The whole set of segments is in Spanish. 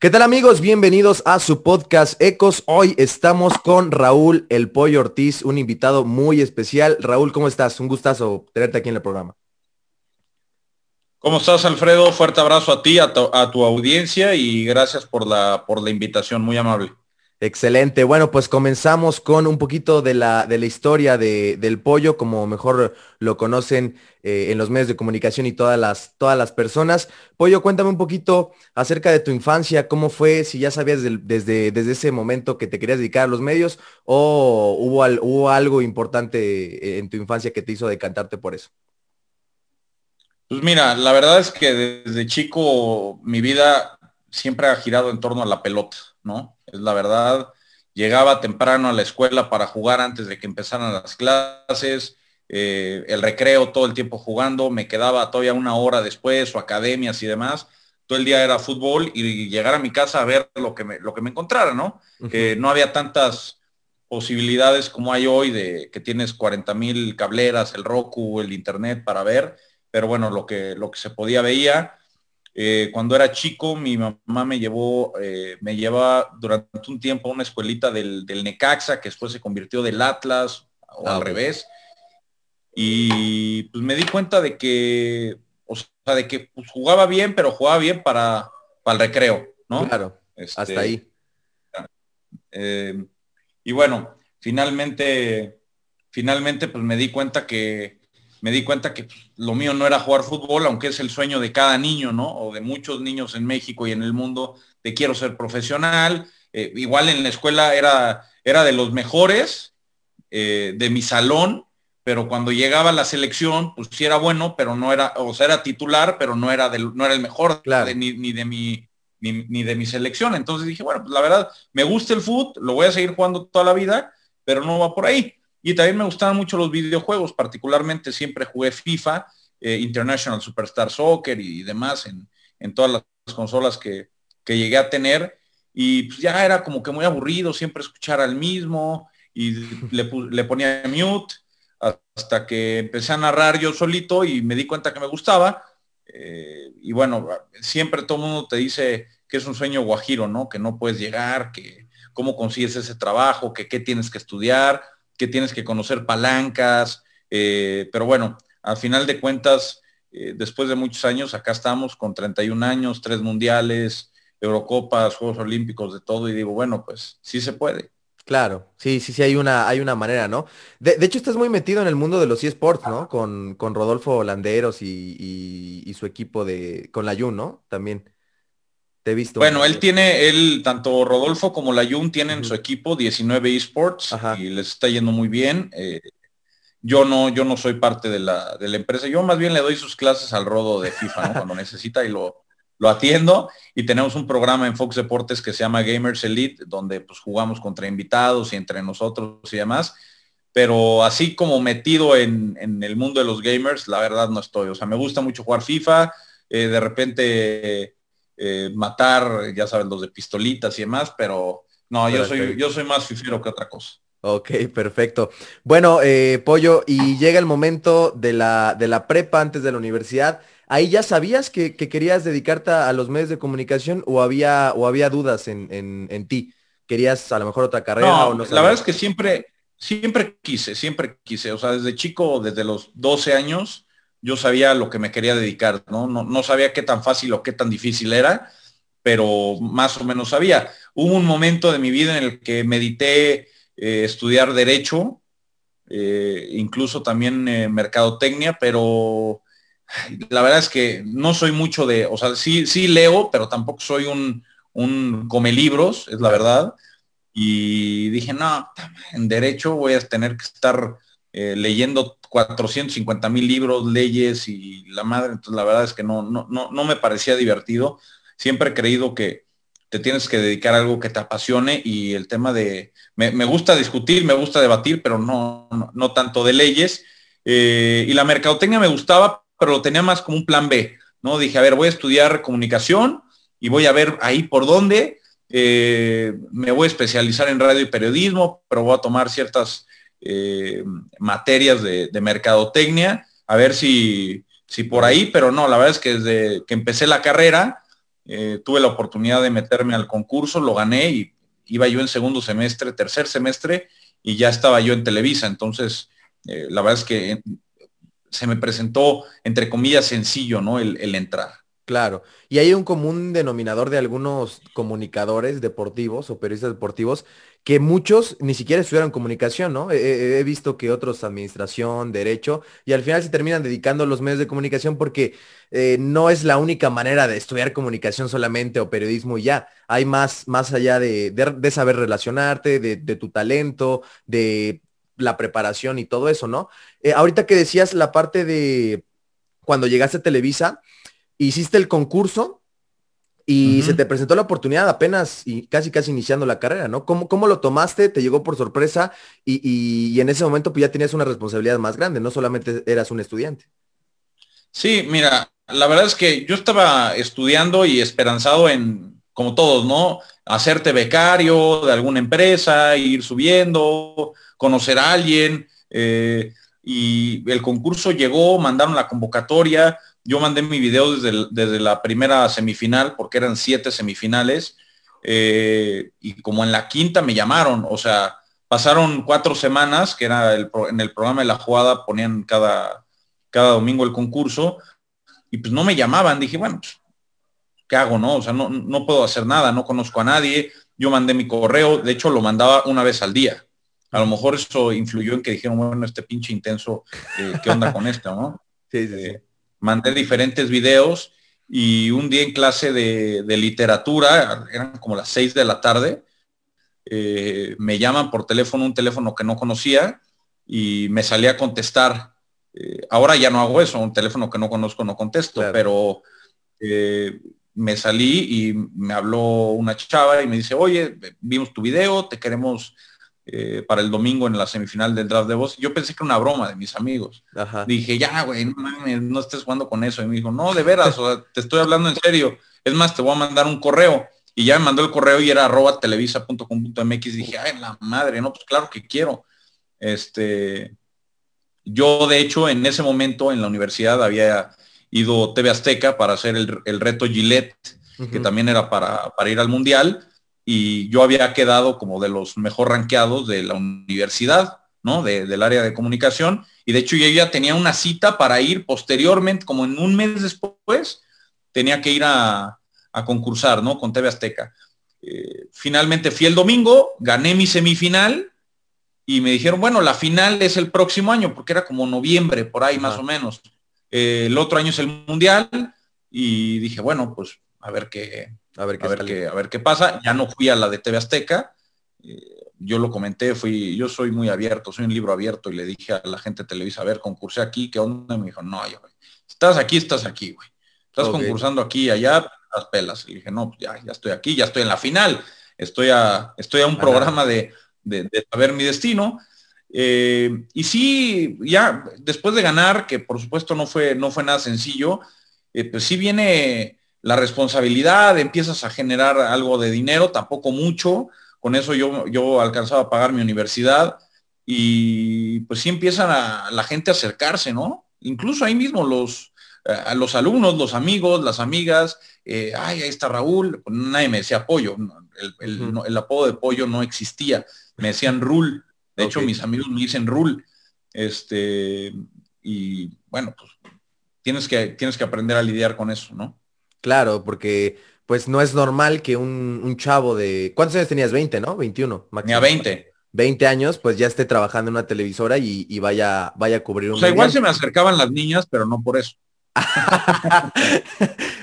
¿Qué tal amigos? Bienvenidos a su podcast Ecos. Hoy estamos con Raúl El Pollo Ortiz, un invitado muy especial. Raúl, ¿cómo estás? Un gustazo tenerte aquí en el programa. ¿Cómo estás, Alfredo? Fuerte abrazo a ti, a tu, audiencia y gracias por la, por la invitación, muy amable. Excelente. Bueno, pues comenzamos con un poquito de la, de la historia de, del pollo, como mejor lo conocen eh, en los medios de comunicación y todas las, todas las personas. Pollo, cuéntame un poquito acerca de tu infancia, cómo fue, si ya sabías desde, desde ese momento que te querías dedicar a los medios o hubo, hubo algo importante en tu infancia que te hizo decantarte por eso. Pues mira, la verdad es que desde chico mi vida siempre ha girado en torno a la pelota, ¿no? es la verdad. Llegaba temprano a la escuela para jugar antes de que empezaran las clases, eh, el recreo todo el tiempo jugando, me quedaba todavía una hora después o academias y demás. Todo el día era fútbol y llegar a mi casa a ver lo que me, lo que me encontrara, ¿no? Que no había tantas posibilidades como hay hoy de que tienes 40 mil cableras, el Roku, el internet para ver, pero bueno, lo que, lo que se podía veía eh, cuando era chico, mi mamá me llevó, eh, me llevaba durante un tiempo a una escuelita del, Necaxa, que después se convirtió del Atlas, o al ah, revés. Y pues me di cuenta de que, o sea, de que pues, jugaba bien, pero jugaba bien para, para el recreo, ¿no? Claro, hasta este, ahí. Eh, y bueno, finalmente, finalmente pues me di cuenta que, me di cuenta que lo mío no era jugar fútbol, aunque es el sueño de cada niño, ¿no? O de muchos niños en México y en el mundo, de quiero ser profesional. Eh, igual en la escuela era, era de los mejores eh, de mi salón, pero cuando llegaba la selección, pues sí era bueno, pero no era, o sea, era titular, pero no era, no era el mejor ni, de mi, ni, de mi selección. Entonces dije, bueno, pues la verdad, me gusta el fútbol, lo voy a seguir jugando toda la vida, pero no va por ahí. Y también me gustaban mucho los videojuegos, particularmente siempre jugué FIFA, eh, International Superstar Soccer y demás en, todas las consolas que, llegué a tener. Y pues ya era como que muy aburrido siempre escuchar al mismo y le, ponía mute hasta que empecé a narrar yo solito y me di cuenta que me gustaba. Eh, y bueno, siempre todo el mundo te dice que es un sueño guajiro, ¿no? Que no puedes llegar, que cómo consigues ese trabajo, que qué tienes que estudiar que tienes que conocer palancas, eh, pero bueno, al final de cuentas, eh, después de muchos años, acá estamos con 31 años, tres mundiales, Eurocopas, Juegos Olímpicos, de todo, y digo, bueno, pues sí se puede. Claro, sí, sí, sí, hay una, hay una manera, ¿no? De, hecho, estás muy metido en el mundo de los eSports, ¿no? Con, con Rodolfo Landeros y, su equipo de, con la Jun, ¿no? También visto. Bueno, él tiene, él, tanto Rodolfo como la Jun tienen su equipo 19 esports y les está yendo muy bien. Eh, yo no, yo no soy parte de la, de la, empresa. Yo más bien le doy sus clases al rodo de FIFA cuando necesita y lo, lo atiendo. Y tenemos un programa en Fox Deportes que se llama Gamers Elite, donde pues jugamos contra invitados y entre nosotros y demás. Pero así como metido en, el mundo de los gamers, la verdad no estoy. O sea, me gusta mucho jugar FIFA. Eh, de repente eh, matar, ya sabes, los de pistolitas y demás, pero no, yo soy, yo soy más fifero que otra cosa. Ok, perfecto. Bueno, eh, Pollo, y llega el momento de la, de la prepa antes de la universidad. ¿Ahí ya sabías que, querías dedicarte a los medios de comunicación o había, o había dudas en, ti? ¿Querías a lo mejor otra carrera o no? La verdad es que siempre, siempre quise, siempre quise. O sea, desde chico, desde los 12 años, yo sabía lo que me quería dedicar, ¿no? No, sabía qué tan fácil o qué tan difícil era, pero más o menos sabía. Hubo un momento de mi vida en el que medité eh, estudiar derecho, eh, incluso también eh, mercadotecnia, pero la verdad es que no soy mucho de, o sea, sí, sí leo, pero tampoco soy un, un come libros, es la verdad. Y dije, no, en derecho voy a tener que estar leyendo 450 mil libros, leyes y la madre, entonces la verdad es que no, no, no, no me parecía divertido. Siempre he creído que te tienes que dedicar a algo que te apasione y el tema de, me, gusta discutir, me gusta debatir, pero no, no, tanto de leyes. Eh, y la mercadotecnia me gustaba, pero lo tenía más como un plan B, ¿no? Dije, a ver, voy a estudiar comunicación y voy a ver ahí por dónde. Eh, me voy a especializar en radio y periodismo, pero voy a tomar ciertas eh, materias de, mercadotecnia, a ver si, si por ahí, pero no, la verdad es que desde que empecé la carrera, eh, tuve la oportunidad de meterme al concurso, lo gané y iba yo en segundo semestre, tercer semestre y ya estaba yo en Televisa. Entonces, eh, la verdad es que se me presentó, entre comillas, sencillo, ¿no? el entrar. Claro. Y hay un común denominador de algunos comunicadores deportivos o periodistas deportivos que muchos ni siquiera estudiaron comunicación, ¿no? He, visto que otros administración, derecho, y al final se terminan dedicando a los medios de comunicación porque eh, no es la única manera de estudiar comunicación solamente o periodismo y ya. Hay más, más allá de, saber relacionarte, de, tu talento, de la preparación y todo eso, ¿no? Eh, ahorita que decías la parte de cuando llegaste a Televisa, hiciste el concurso y se te presentó la oportunidad apenas y casi casi iniciando la carrera, ¿no? ¿Cómo, cómo lo tomaste? ¿Te llegó por sorpresa? Y, en ese momento pues ya tenías una responsabilidad más grande, no solamente eras un estudiante. Sí, mira, la verdad es que yo estaba estudiando y esperanzado en, como todos, ¿no? Hacerte becario de alguna empresa, ir subiendo, conocer a alguien. Eh, y el concurso llegó, mandaron la convocatoria, yo mandé mi video desde, la primera semifinal, porque eran siete semifinales, eh, y como en la quinta me llamaron, o sea, pasaron cuatro semanas, que era el, en el programa de la jugada, ponían cada, cada domingo el concurso, y pues no me llamaban, dije, bueno, pues, ¿qué hago, no? O sea, no, no puedo hacer nada, no conozco a nadie, yo mandé mi correo, de hecho lo mandaba una vez al día. A lo mejor eso influyó en que dijeron, bueno, este pinche intenso, eh, ¿qué onda con esto, no? Sí, sí, sí. Eh, mandé diferentes videos y un día en clase de, literatura, eran como las seis de la tarde, eh, me llaman por teléfono, un teléfono que no conocía, y me salí a contestar. Eh, ahora ya no hago eso, un teléfono que no conozco no contesto, pero eh, me salí y me habló una chava y me dice, oye, vimos tu video, te queremos eh, para el domingo en la semifinal del draft de voz. Yo pensé que era una broma de mis amigos. Dije, ya, güey, no mames, no estés jugando con eso. Y me dijo, no, de veras, te estoy hablando en serio. Es más, te voy a mandar un correo. Y ya me mandó el correo y era arroba televisa.com.mx. Dije, ay, la madre, no, pues claro que quiero. Este, yo, de hecho, en ese momento en la universidad había ido TV Azteca para hacer el, reto Gillette, que también era para, para ir al Mundial y yo había quedado como de los mejor ranqueados de la universidad, ¿no? del área de comunicación. Y de hecho yo ya tenía una cita para ir posteriormente, como en un mes después, tenía que ir a, concursar, ¿no? Con TV Azteca. Eh, finalmente fui el domingo, gané mi semifinal y me dijeron, bueno, la final es el próximo año, porque era como noviembre, por ahí más o menos. Eh, el otro año es el mundial y dije, bueno, pues a ver qué, a ver qué, a ver qué, pasa. Ya no fui a la de TV Azteca. Eh, yo lo comenté, fui, yo soy muy abierto, soy un libro abierto y le dije a la gente de Televisa, a ver, concursé aquí, ¿qué onda? Me dijo, no, yo, estás aquí, estás aquí, güey. Estás concursando aquí y allá, las pelas. Y dije, no, pues ya, ya estoy aquí, ya estoy en la final. Estoy a, estoy a un programa de, saber mi destino. Eh, y sí, ya después de ganar, que por supuesto no fue, no fue nada sencillo, eh, pues sí viene la responsabilidad, empiezas a generar algo de dinero, tampoco mucho, con eso yo, yo alcanzaba a pagar mi universidad y pues sí empiezan a la gente a acercarse, ¿no? Incluso ahí mismo los, a los alumnos, los amigos, las amigas, eh, ay, ahí está Raúl, pues nadie me decía pollo, el, apodo de pollo no existía, me decían Rul, de hecho mis amigos me dicen Rul, este, y bueno, pues tienes que, tienes que aprender a lidiar con eso, ¿no? Claro, porque pues no es normal que un, chavo de... ¿Cuántos años tenías? 20, ¿no? 21. Tenía 20. 20 años, pues ya esté trabajando en una televisora y, vaya, vaya a cubrir un... O sea, igual se me acercaban las niñas, pero no por eso.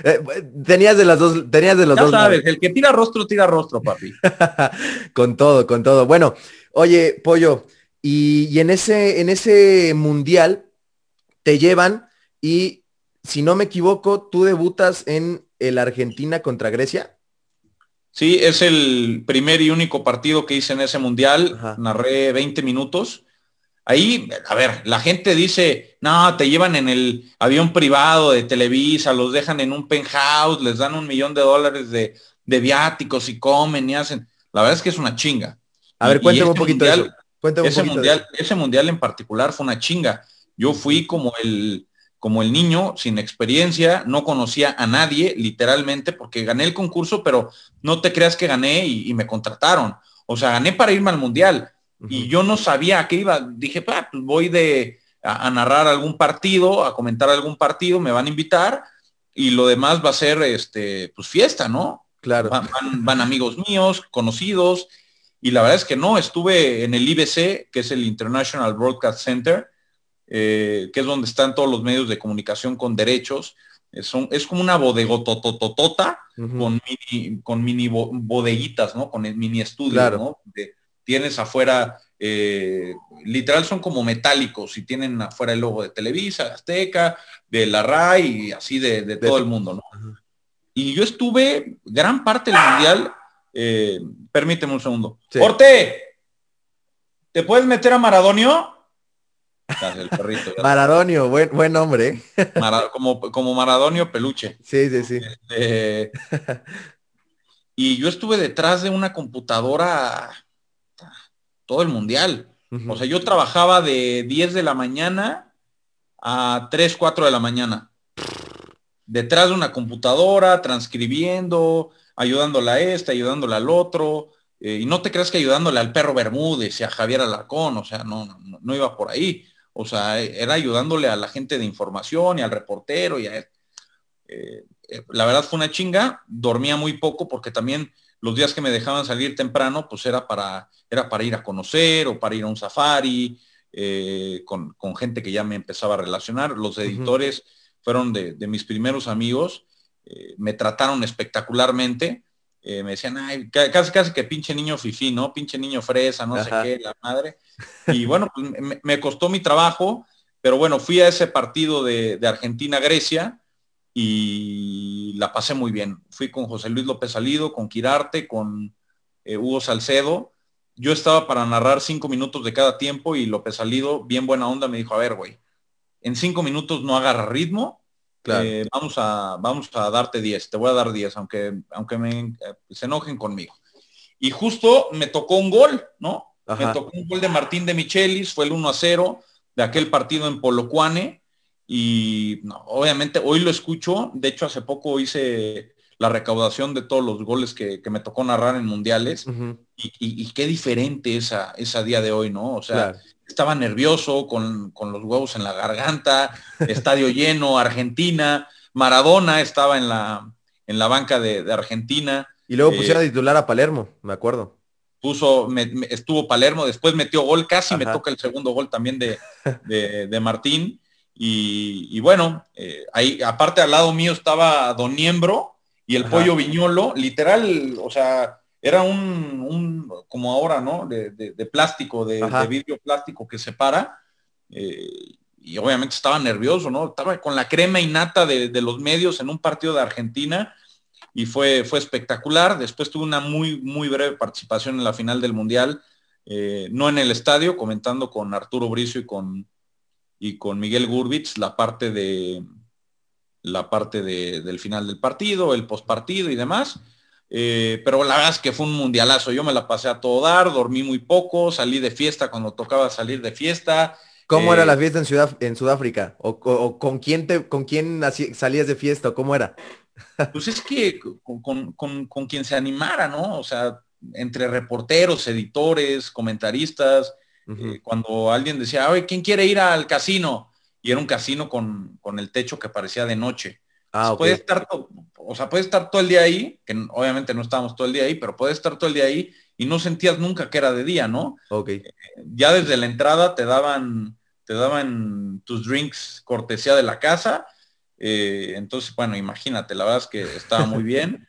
Eh, tenías de las dos, tenías de los dos. sabes, el que tira rostro, tira rostro, papi. con todo, con todo. Bueno, oye, Pollo, y, y en ese, en ese mundial te llevan y si no me equivoco, tú debutas en el Argentina contra Grecia. Sí, es el primer y único partido que hice en ese mundial. Narré 20 minutos. Ahí, a ver, la gente dice, no, te llevan en el avión privado de Televisa, los dejan en un penthouse, les dan un millón de dólares de, viáticos y comen y hacen. La verdad es que es una chinga. A ver, cuéntame un poquito ese mundial, ese mundial en particular fue una chinga. Yo fui como el, como el niño, sin experiencia, no conocía a nadie, literalmente, porque gané el concurso, pero no te creas que gané y, me contrataron. O sea, gané para irme al mundial. Y yo no sabía a qué iba. Dije, pues voy de a, narrar algún partido, a comentar algún partido, me van a invitar y lo demás va a ser este, pues fiesta, ¿no? Claro. Van, amigos míos, conocidos, y la verdad es que no, estuve en el IBC, que es el International Broadcast Center, eh, que es donde están todos los medios de comunicación con derechos. Es, es como una bodegotototota con mini, con mini bodeguitas, ¿no? Con el mini estudio, ¿no? tienes afuera, eh, literal son como metálicos y tienen afuera el logo de Televisa, Azteca, de la RAI y así de, todo el mundo, ¿no? Y yo estuve gran parte del mundial, eh, permíteme un segundo. Sí. ¿te puedes meter a Maradonio? El perrito, Maradonio, buen, buen nombre. como, como Maradonio peluche. Sí, sí, sí. Este, y yo estuve detrás de una computadora todo el mundial. O sea, yo trabajaba de 10 de la mañana a 3, 4 de la mañana. Detrás de una computadora, transcribiendo, ayudándole a este, ayudándole al otro. Eh, y no te creas que ayudándole al perro Bermúdez y a Javier Alarcón, o sea, no, no, iba por ahí. O sea, era ayudándole a la gente de información y al reportero y a él. Eh, eh, la verdad fue una chinga, dormía muy poco porque también los días que me dejaban salir temprano, pues era para, era para ir a conocer o para ir a un safari, eh, con, gente que ya me empezaba a relacionar. Los editores fueron de, mis primeros amigos, eh, me trataron espectacularmente. Eh, me decían, ay, casi casi que pinche niño fifí, ¿no? Pinche niño fresa, no sé qué, la madre. Y bueno, pues me, costó mi trabajo, pero bueno, fui a ese partido de, de Argentina-Grecia y la pasé muy bien. Fui con José Luis López Salido, con Quirarte, con eh, Hugo Salcedo. Yo estaba para narrar cinco minutos de cada tiempo y López Salido, bien buena onda, me dijo, a ver, güey, en cinco minutos no agarra ritmo, eh, vamos, a, vamos a darte 10, te voy a dar 10, aunque, aunque me, eh, se enojen conmigo. Y justo me tocó un gol, ¿no? Me tocó un gol de Martín de Michelis, fue el 1 a 0 de aquel partido en Polocuane y obviamente hoy lo escucho, de hecho hace poco hice la recaudación de todos los goles que, me tocó narrar en mundiales y, qué diferente esa, esa día de hoy, ¿no? O sea, estaba nervioso con, los huevos en la garganta, estadio lleno, Argentina, Maradona estaba en la, en la banca de, Argentina. Y luego pusieron a titular a Palermo, me acuerdo. Puso, estuvo Palermo, después metió gol, casi me toca el segundo gol también de, de Martín. Y, bueno, eh, ahí aparte al lado mío estaba Don Niembro y el pollo viñolo, literal, o sea, era un, como ahora, ¿no? De, plástico, de, vidrio plástico que separa. Eh, y obviamente estaba nervioso, ¿no? Estaba con la crema innata de, los medios en un partido de Argentina y fue, fue espectacular. Después tuve una muy, muy breve participación en la final del Mundial, eh, no en el estadio, comentando con Arturo Bricio y con, y con Miguel Gurbitz la parte de la parte del final del partido, el postpartido y demás. Eh, pero la verdad es que fue un mundialazo. Yo me la pasé a todo dar, dormí muy poco, salí de fiesta cuando tocaba salir de fiesta. ¿Cómo era la eh, fiesta en, Ciudad, en Sudáfrica? ¿O, con quién te, con quién salías de fiesta? ¿O cómo era? Pues es que con, con, quien se animara, ¿no? O sea, entre reporteros, editores, comentaristas, eh, cuando alguien decía, oye, ¿quién quiere ir al casino? Y era un casino con, el techo que parecía de noche. Ah, puede estar, o sea, puede estar todo el día ahí, que obviamente no estábamos todo el día ahí, pero puede estar todo el día ahí y no sentías nunca que era de día, ¿no? Ok. Eh, ya desde la entrada te daban, te daban tus drinks cortesía de la casa. Eh, entonces, bueno, imagínate, la verdad es que estaba muy bien.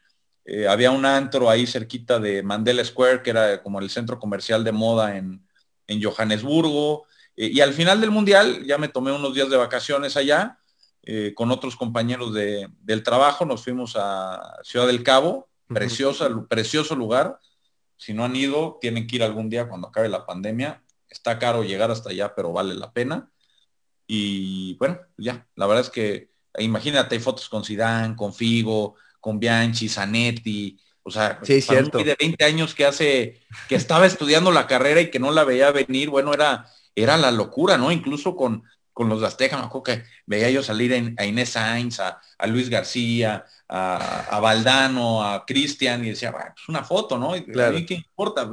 había un antro ahí cerquita de Mandela Square, que era como el centro comercial de moda en, en Johannesburgo. Eh, y al final del Mundial ya me tomé unos días de vacaciones allá eh, con otros compañeros de, del trabajo. Nos fuimos a Ciudad del Cabo, preciosa, precioso lugar. Si no han ido, tienen que ir algún día cuando acabe la pandemia. Está caro llegar hasta allá, pero vale la pena. Y bueno, ya, la verdad es que imagínate, hay fotos con Zidane, con Figo, con Bianchi, Zanetti, o sea, sí, cierto. de 20 años que hace, que estaba estudiando la carrera y que no la veía venir, bueno, era, era la locura, ¿no? Incluso con, con los de Azteca, me acuerdo que veía yo salir a Inés Sainz, a, Luis García, a, Valdano, a Cristian, y decía, bueno, pues una foto, ¿no? Claro. ¿qué importa?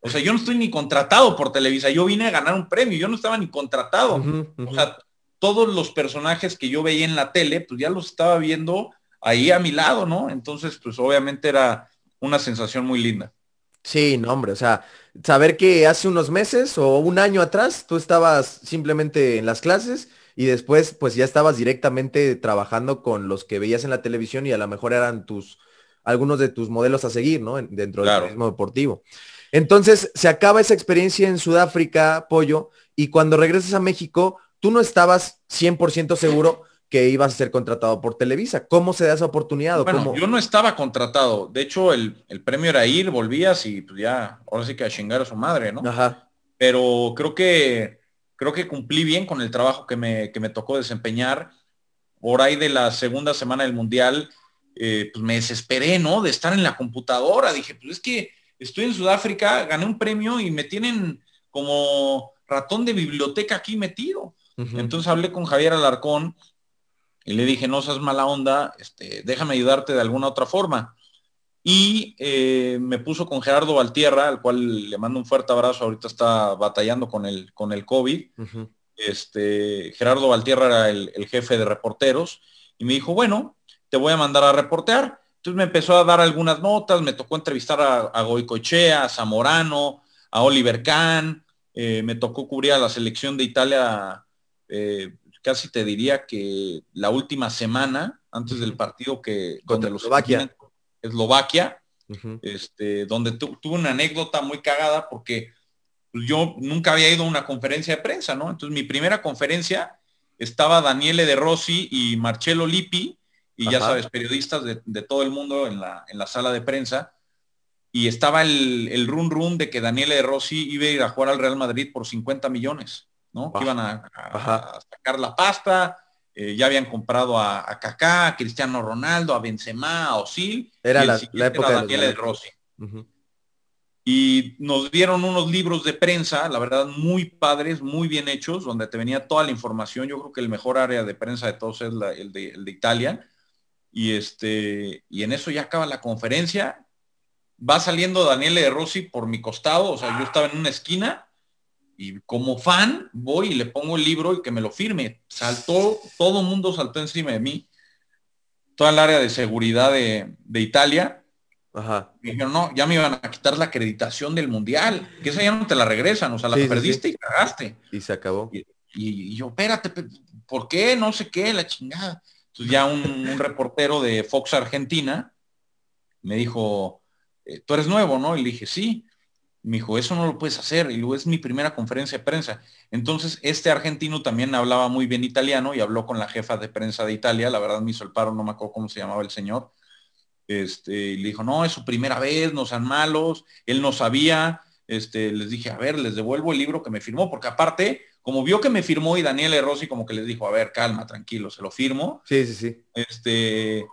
O sea, yo no estoy ni contratado por Televisa, yo vine a ganar un premio, yo no estaba ni contratado. O sea, todos los personajes que yo veía en la tele, pues ya los estaba viendo ahí a mi lado, ¿no? Entonces, pues obviamente era una sensación muy linda. Sí, no, hombre, o sea, saber que hace unos meses o un año atrás tú estabas simplemente en las clases y después pues ya estabas directamente trabajando con los que veías en la televisión y a lo mejor eran tus, algunos de tus modelos a seguir, ¿no? Dentro del turismo deportivo. Entonces, se acaba esa experiencia en Sudáfrica, Pollo, y cuando regresas a México, tú no estabas 100% seguro que ibas a ser contratado por Televisa. ¿Cómo se da esa oportunidad? Bueno, yo no estaba contratado. De hecho, el, premio era ir, volvías y pues ya, ahora sí que a chingar a su madre, ¿no? Ajá. Pero creo que, creo que cumplí bien con el trabajo que me, que me tocó desempeñar. Por ahí de la segunda semana del Mundial, eh, pues me desesperé, ¿no? De estar en la computadora. Dije, pues es que estoy en Sudáfrica, gané un premio y me tienen como ratón de biblioteca aquí metido. Entonces hablé con Javier Alarcón y le dije, no seas mala onda, este, déjame ayudarte de alguna otra forma. Y eh, me puso con Gerardo Valtierra, al cual le mando un fuerte abrazo, ahorita está batallando con el, con el COVID. este, Gerardo Valtierra era el, jefe de reporteros y me dijo, bueno, te voy a mandar a reportear. Entonces me empezó a dar algunas notas, me tocó entrevistar a, a Goicochea, a Zamorano, a Oliver Kahn, eh, me tocó cubrir a la selección de Italia eh, casi te diría que la última semana antes del partido que contra los Eslovaquia, Eslovaquia este, donde tuve una anécdota muy cagada porque yo nunca había ido a una conferencia de prensa, ¿no? Entonces mi primera conferencia estaba Daniele De Rossi y Marcello Lippi, y ya sabes, periodistas de, todo el mundo en la, en la sala de prensa, y estaba el, el run run de que Daniele De Rossi iba a ir a jugar al Real Madrid por 50 millones. ¿No? Que iban a, sacar la pasta, eh, ya habían comprado a, Kaká, a Cristiano Ronaldo, a Benzema, a Osil. Era la, época Daniel de Rossi. Y nos dieron unos libros de prensa, la verdad, muy padres, muy bien hechos, donde te venía toda la información. Yo creo que el mejor área de prensa de todos es el, de, el de Italia. Y este, y en eso ya acaba la conferencia. Va saliendo Daniel de Rossi por mi costado, o sea, yo estaba en una esquina y como fan voy y le pongo el libro y que me lo firme. Saltó, todo mundo saltó encima de mí. Toda el área de seguridad de, Italia. Ajá. dijeron, no, ya me iban a quitar la acreditación del mundial, que esa ya no te la regresan, o sea, la perdiste y cagaste. Y se acabó. Y, yo, espérate, ¿por qué? No sé qué, la chingada. Entonces ya un, reportero de Fox Argentina me dijo, eh, tú eres nuevo, ¿no? Y le dije, sí me dijo, eso no lo puedes hacer. Y luego es mi primera conferencia de prensa. Entonces, este argentino también hablaba muy bien italiano y habló con la jefa de prensa de Italia. La verdad me hizo el paro, no me acuerdo cómo se llamaba el señor. Este, y le dijo, no, es su primera vez, no sean malos. Él no sabía. Este, les dije, a ver, les devuelvo el libro que me firmó, porque aparte, como vio que me firmó y Daniel Rossi como que les dijo, a ver, calma, tranquilo, se lo firmo. Sí, sí, sí. Este,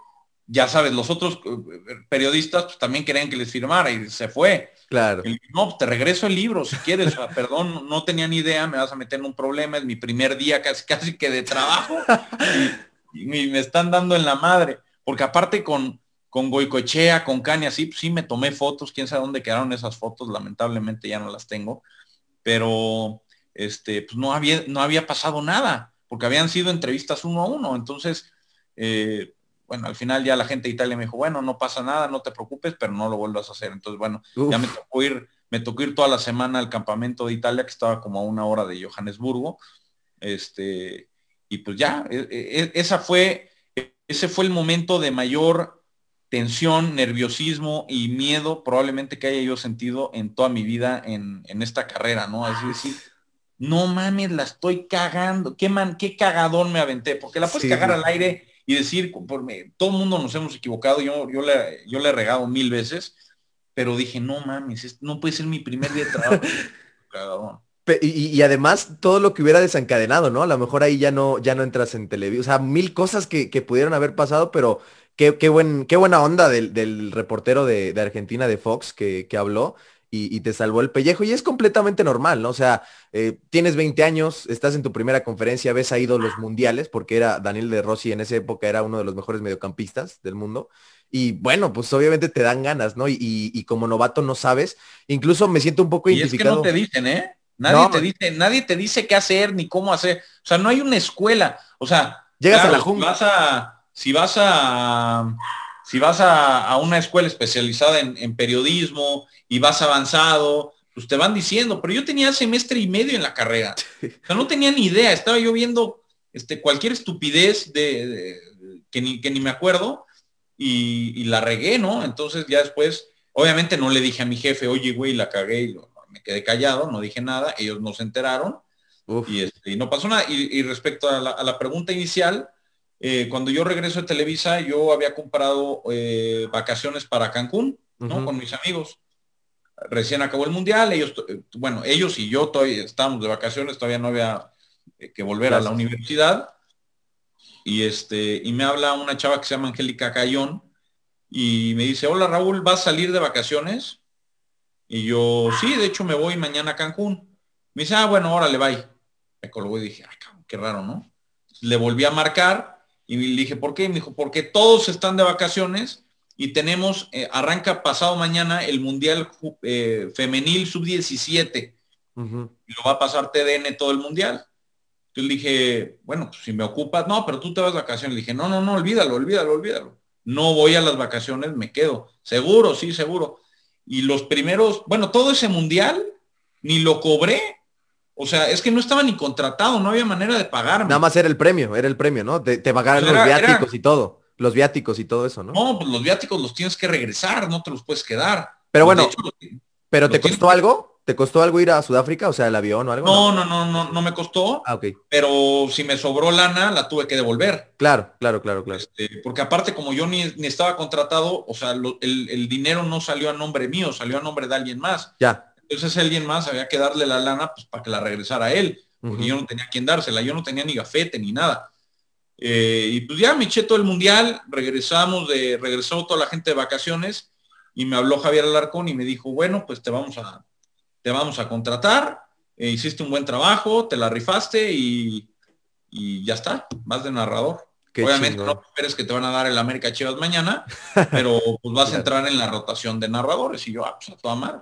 ya sabes, los otros eh, periodistas pues, también querían que les firmara y se fue. Claro. no, te regreso el libro si quieres. perdón, no tenía ni idea, me vas a meter en un problema, es mi primer día casi, casi que de trabajo y, me están dando en la madre. Porque aparte con, con Goicoechea, con Cani, así, pues sí me tomé fotos, quién sabe dónde quedaron esas fotos, lamentablemente ya no las tengo. Pero este, pues no había, no había pasado nada, porque habían sido entrevistas uno a uno. Entonces, eh, bueno, al final ya la gente de Italia me dijo, bueno, no pasa nada, no te preocupes, pero no lo vuelvas a hacer. Entonces, bueno, ya me tocó ir, me tocó ir toda la semana al campamento de Italia, que estaba como a una hora de Johannesburgo. Este, y pues ya, e, e, e, esa fue, ese fue el momento de mayor tensión, nerviosismo y miedo probablemente que haya yo sentido en toda mi vida en, esta carrera, ¿no? Es decir, no mames, la estoy cagando, qué man, qué cagadón me aventé, porque la puedes cagar al aire y decir, por, todo el mundo nos hemos equivocado, yo, yo, le, yo le he regado mil veces, pero dije, no mames, no puede ser mi primer día de trabajo. y, además todo lo que hubiera desencadenado, ¿no? A lo mejor ahí ya no, ya no entras en televisión. O sea, mil cosas que, pudieron haber pasado, pero qué, qué, buen, qué buena onda del, reportero de, Argentina de Fox que, habló. Y, te salvó el pellejo y es completamente normal, ¿no? O sea, eh, tienes 20 años, estás en tu primera conferencia, ves a los mundiales, porque era Daniel de Rossi en esa época era uno de los mejores mediocampistas del mundo. Y bueno, pues obviamente te dan ganas, ¿no? Y, como novato no sabes. Incluso me siento un poco y Es que no te dicen, ¿eh? Nadie te dice, nadie te dice qué hacer ni cómo hacer. O sea, no hay una escuela. O sea, llegas a la jungla. Si vas a, si vas a, si vas a, una escuela especializada en, periodismo y vas avanzado, pues te van diciendo, pero yo tenía semestre y medio en la carrera. O sea, no tenía ni idea. Estaba yo viendo este, cualquier estupidez de, que, ni, que ni me acuerdo y, la regué, ¿no? Entonces ya después, obviamente no le dije a mi jefe, oye, güey, la cagué y me quedé callado, no dije nada, ellos no se enteraron este, y, no pasó nada. Y, respecto a la, pregunta inicial, eh, cuando yo regreso de Televisa, yo había comprado eh, vacaciones para Cancún, ¿no? Con mis amigos. Recién acabó el mundial, ellos, eh, bueno, ellos y yo todavía estábamos de vacaciones, todavía no había que volver a la universidad y este, y me habla una chava que se llama Angélica Cayón y me dice, hola Raúl, ¿vas a salir de vacaciones? Y yo, sí, de hecho me voy mañana a Cancún. Me dice, ah, bueno, órale, bye. Me colgó y dije, ah, qué raro, ¿no? Le volví a marcar y le dije, ¿por qué? me dijo, porque todos están de vacaciones y tenemos, eh, arranca pasado mañana el Mundial eh, Femenil Sub-17. Y lo va a pasar TDN todo el Mundial. Yo le dije, bueno, pues si me ocupas, no, pero tú te vas de vacaciones. Le dije, no, no, no, olvídalo, olvídalo, olvídalo. No voy a las vacaciones, me quedo. Seguro, sí, seguro. Y los primeros, bueno, todo ese mundial, ni lo cobré. O sea, es que no estaba ni contratado, no había manera de pagarme. Nada más era el premio, era el premio, ¿no? Te, te pagaron pues los viáticos y todo. Los viáticos y todo eso, ¿no? No, pues los viáticos los tienes que regresar, no te los puedes quedar. Pero bueno, ¿pero te costó algo? ¿Te costó algo ir a Sudáfrica? O sea, el avión o algo. No, no, no, no, no, me costó. Ah, ok. Pero si me sobró lana, la tuve que devolver. Claro, claro, claro, claro. Este, porque aparte, como yo ni, estaba contratado, o sea, el, dinero no salió a nombre mío, salió a nombre de alguien más. Ya. Entonces alguien más había que darle la lana pues, para que la regresara a él, porque yo no tenía quien dársela, yo no tenía ni gafete ni nada. Eh, y pues ya me eché todo el mundial, regresamos de, regresó toda la gente de vacaciones y me habló Javier Alarcón y me dijo, bueno, pues te vamos a, te vamos a contratar, eh, hiciste un buen trabajo, te la rifaste y, ya está, vas de narrador. Obviamente no esperes que te van a dar el América Chivas mañana, pero pues vas a entrar en la rotación de narradores y yo, ah, pues a toda madre.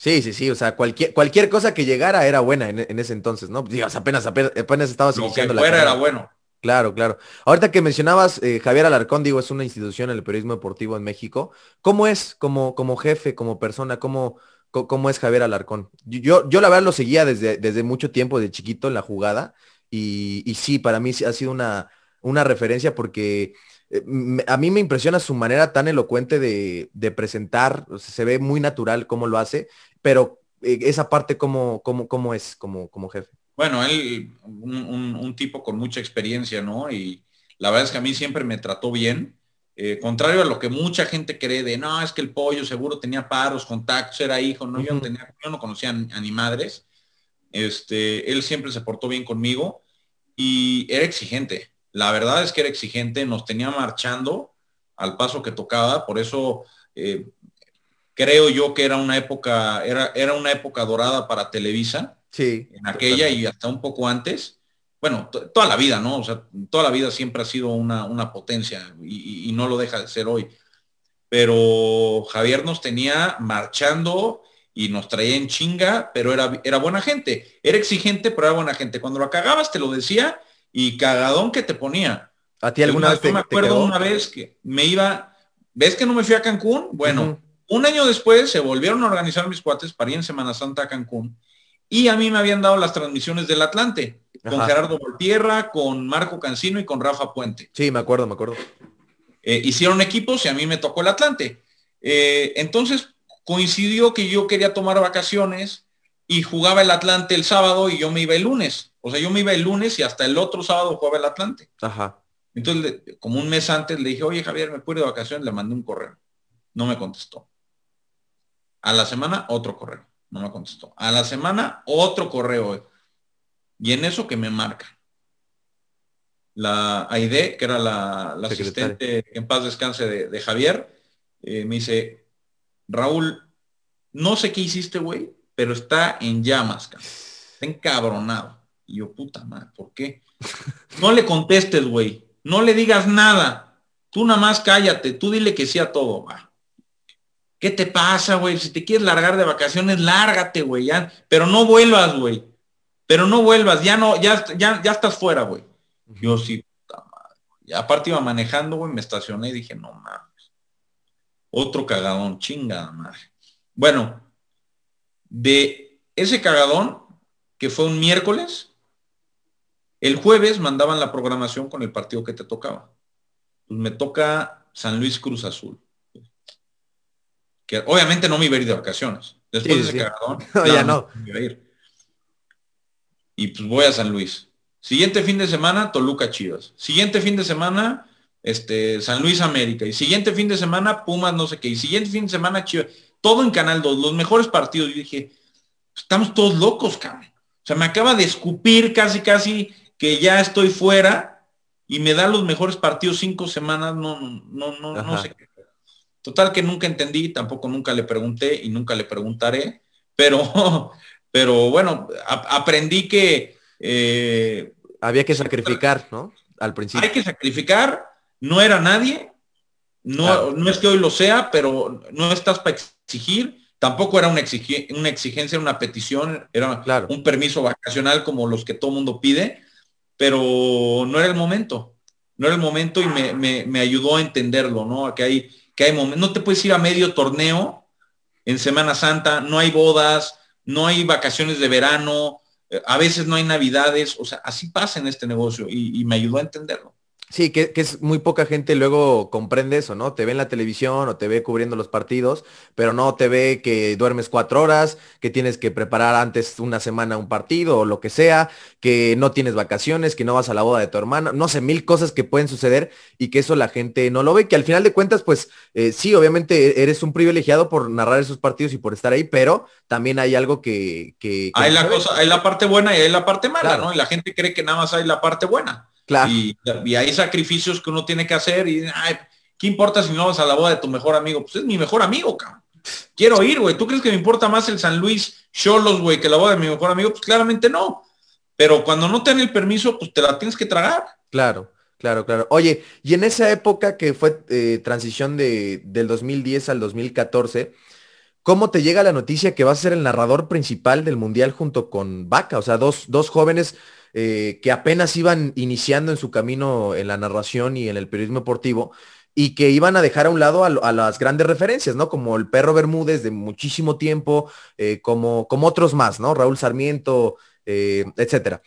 Sí, sí, sí, o sea, cualquier, cualquier cosa que llegara era buena en, ese entonces, ¿no? Digas, apenas, apenas, apenas estabas Lo iniciando que fuera era bueno. Claro, claro. Ahorita que mencionabas, eh, Javier Alarcón, digo, es una institución en el periodismo deportivo en México. ¿Cómo es como, como jefe, como persona? ¿Cómo, cómo es Javier Alarcón. Yo, yo la verdad lo seguía desde, desde mucho tiempo, de chiquito en la jugada, y, y sí, para mí ha sido una, una referencia porque eh, a mí me impresiona su manera tan elocuente de, presentar, se ve muy natural cómo lo hace, pero eh, esa parte cómo, cómo, cómo es como, como jefe. Bueno, él, un, un, tipo con mucha experiencia, ¿no? Y la verdad es que a mí siempre me trató bien. Eh, contrario a lo que mucha gente cree de, no, es que el pollo seguro tenía paros, contactos, era hijo, no, yo, no tenía, yo no conocía a ni madres. Este, él siempre se portó bien conmigo y era exigente. La verdad es que era exigente, nos tenía marchando al paso que tocaba, por eso eh, creo yo que era una época, era, era una época dorada para Televisa. Sí. En aquella y hasta un poco antes bueno, toda la vida, ¿no? O sea, toda la vida siempre ha sido una, potencia y, no lo deja de ser hoy. Pero Javier nos tenía marchando y nos traía en chinga, pero era, era buena gente. Era exigente, pero era buena gente. Cuando lo cagabas te lo decía y cagadón que te ponía. ¿A ti alguna vez te, me acuerdo una vez que me iba, ¿ves que no me fui a Cancún? Bueno, un año después se volvieron a organizar mis cuates para ir en Semana Santa a Cancún y a mí me habían dado las transmisiones del Atlante con Gerardo Voltierra, con Marco Cancino y con Rafa Puente. Sí, me acuerdo, me acuerdo. Eh, hicieron equipos y a mí me tocó el Atlante. Eh, entonces coincidió que yo quería tomar vacaciones y jugaba el Atlante el sábado y yo me iba el lunes. O sea, yo me iba el lunes y hasta el otro sábado jugaba el Atlante. Ajá. Entonces, como un mes antes le dije, oye Javier, me pude de vacaciones, le mandé un correo. No me contestó. A la semana, otro correo. No me contestó. A la semana, otro correo. Y en eso que me marca. La Aide, que era la, asistente en paz descanse de, Javier, eh, me dice, Raúl, no sé qué hiciste, güey, pero está en llamas, cabrón. Está encabronado. Y yo, puta madre, ¿por qué? No le contestes, güey. No le digas nada. Tú nada más cállate. Tú dile que sí a todo, va. ¿Qué te pasa, güey? Si te quieres largar de vacaciones, lárgate, güey. Ya. Pero no vuelvas, güey. Pero no vuelvas. Ya no, ya, ya, ya estás fuera, güey. Yo sí, puta madre. Y aparte iba manejando, güey, me estacioné y dije, no mames. Otro cagadón, chingada madre. Bueno, de ese cagadón, que fue un miércoles, el jueves mandaban la programación con el partido que te tocaba. Pues me toca San Luis Cruz Azul. Que obviamente no me iba a ir de vacaciones. Después de ese cagadón, no, ya no. iba a ir. Y pues voy a San Luis. Siguiente fin de semana, Toluca Chivas. Siguiente fin de semana, este, San Luis América. Y siguiente fin de semana, Pumas no sé qué. Y siguiente fin de semana, Chivas. Todo en Canal 2, los mejores partidos. Yo dije, estamos todos locos, cabrón. O sea, me acaba de escupir casi, casi que ya estoy fuera y me da los mejores partidos cinco semanas, no, no, no, no sé qué. Total que nunca entendí, tampoco nunca le pregunté y nunca le preguntaré, pero, pero bueno, aprendí que... Eh, Había que sacrificar, ¿no? Al principio. Hay que sacrificar, no era nadie, no, no es que hoy lo sea, pero no estás para exigir, tampoco era una, una exigencia, una petición, era claro. un permiso vacacional como los que todo mundo pide, pero no era el momento, no era el momento y me, me, ayudó a entenderlo, ¿no? Que hay, no te puedes ir a medio torneo en Semana Santa, no hay bodas, no hay vacaciones de verano, eh, a veces no hay navidades, o sea, así pasa en este negocio y me ayudó a entenderlo. Sí, que, es muy poca gente luego comprende eso, ¿no? Te ve en la televisión o te ve cubriendo los partidos, pero no te ve que duermes cuatro horas, que tienes que preparar antes una semana un partido o lo que sea, que no tienes vacaciones, que no vas a la boda de tu hermana, no sé, mil cosas que pueden suceder y que eso la gente no lo ve, que al final de cuentas, pues eh, sí, obviamente eres un privilegiado por narrar esos partidos y por estar ahí, pero también hay algo que... que, hay la cosa, hay la parte buena y hay la parte mala, ¿no? Y la gente cree que nada más hay la parte buena. Y, hay sacrificios que uno tiene que hacer y, ay, ¿qué importa si no vas a la boda de tu mejor amigo? Pues es mi mejor amigo, cabrón. Quiero ir, güey. ¿Tú crees que me importa más el San Luis Cholos, güey, que la boda de mi mejor amigo? Pues claramente no. Pero cuando no te dan el permiso, pues te la tienes que tragar. Claro, claro, claro. Oye, y en esa época que fue eh, transición de, del 2010 al 2014, ¿cómo te llega la noticia que vas a ser el narrador principal del Mundial junto con Vaca? O sea, dos, dos jóvenes eh, que apenas iban iniciando en su camino en la narración y en el periodismo deportivo y que iban a dejar a un lado a, las grandes referencias, ¿no? Como el perro Bermúdez de muchísimo tiempo, eh, como, como otros más, ¿no? Raúl Sarmiento, eh, etcétera.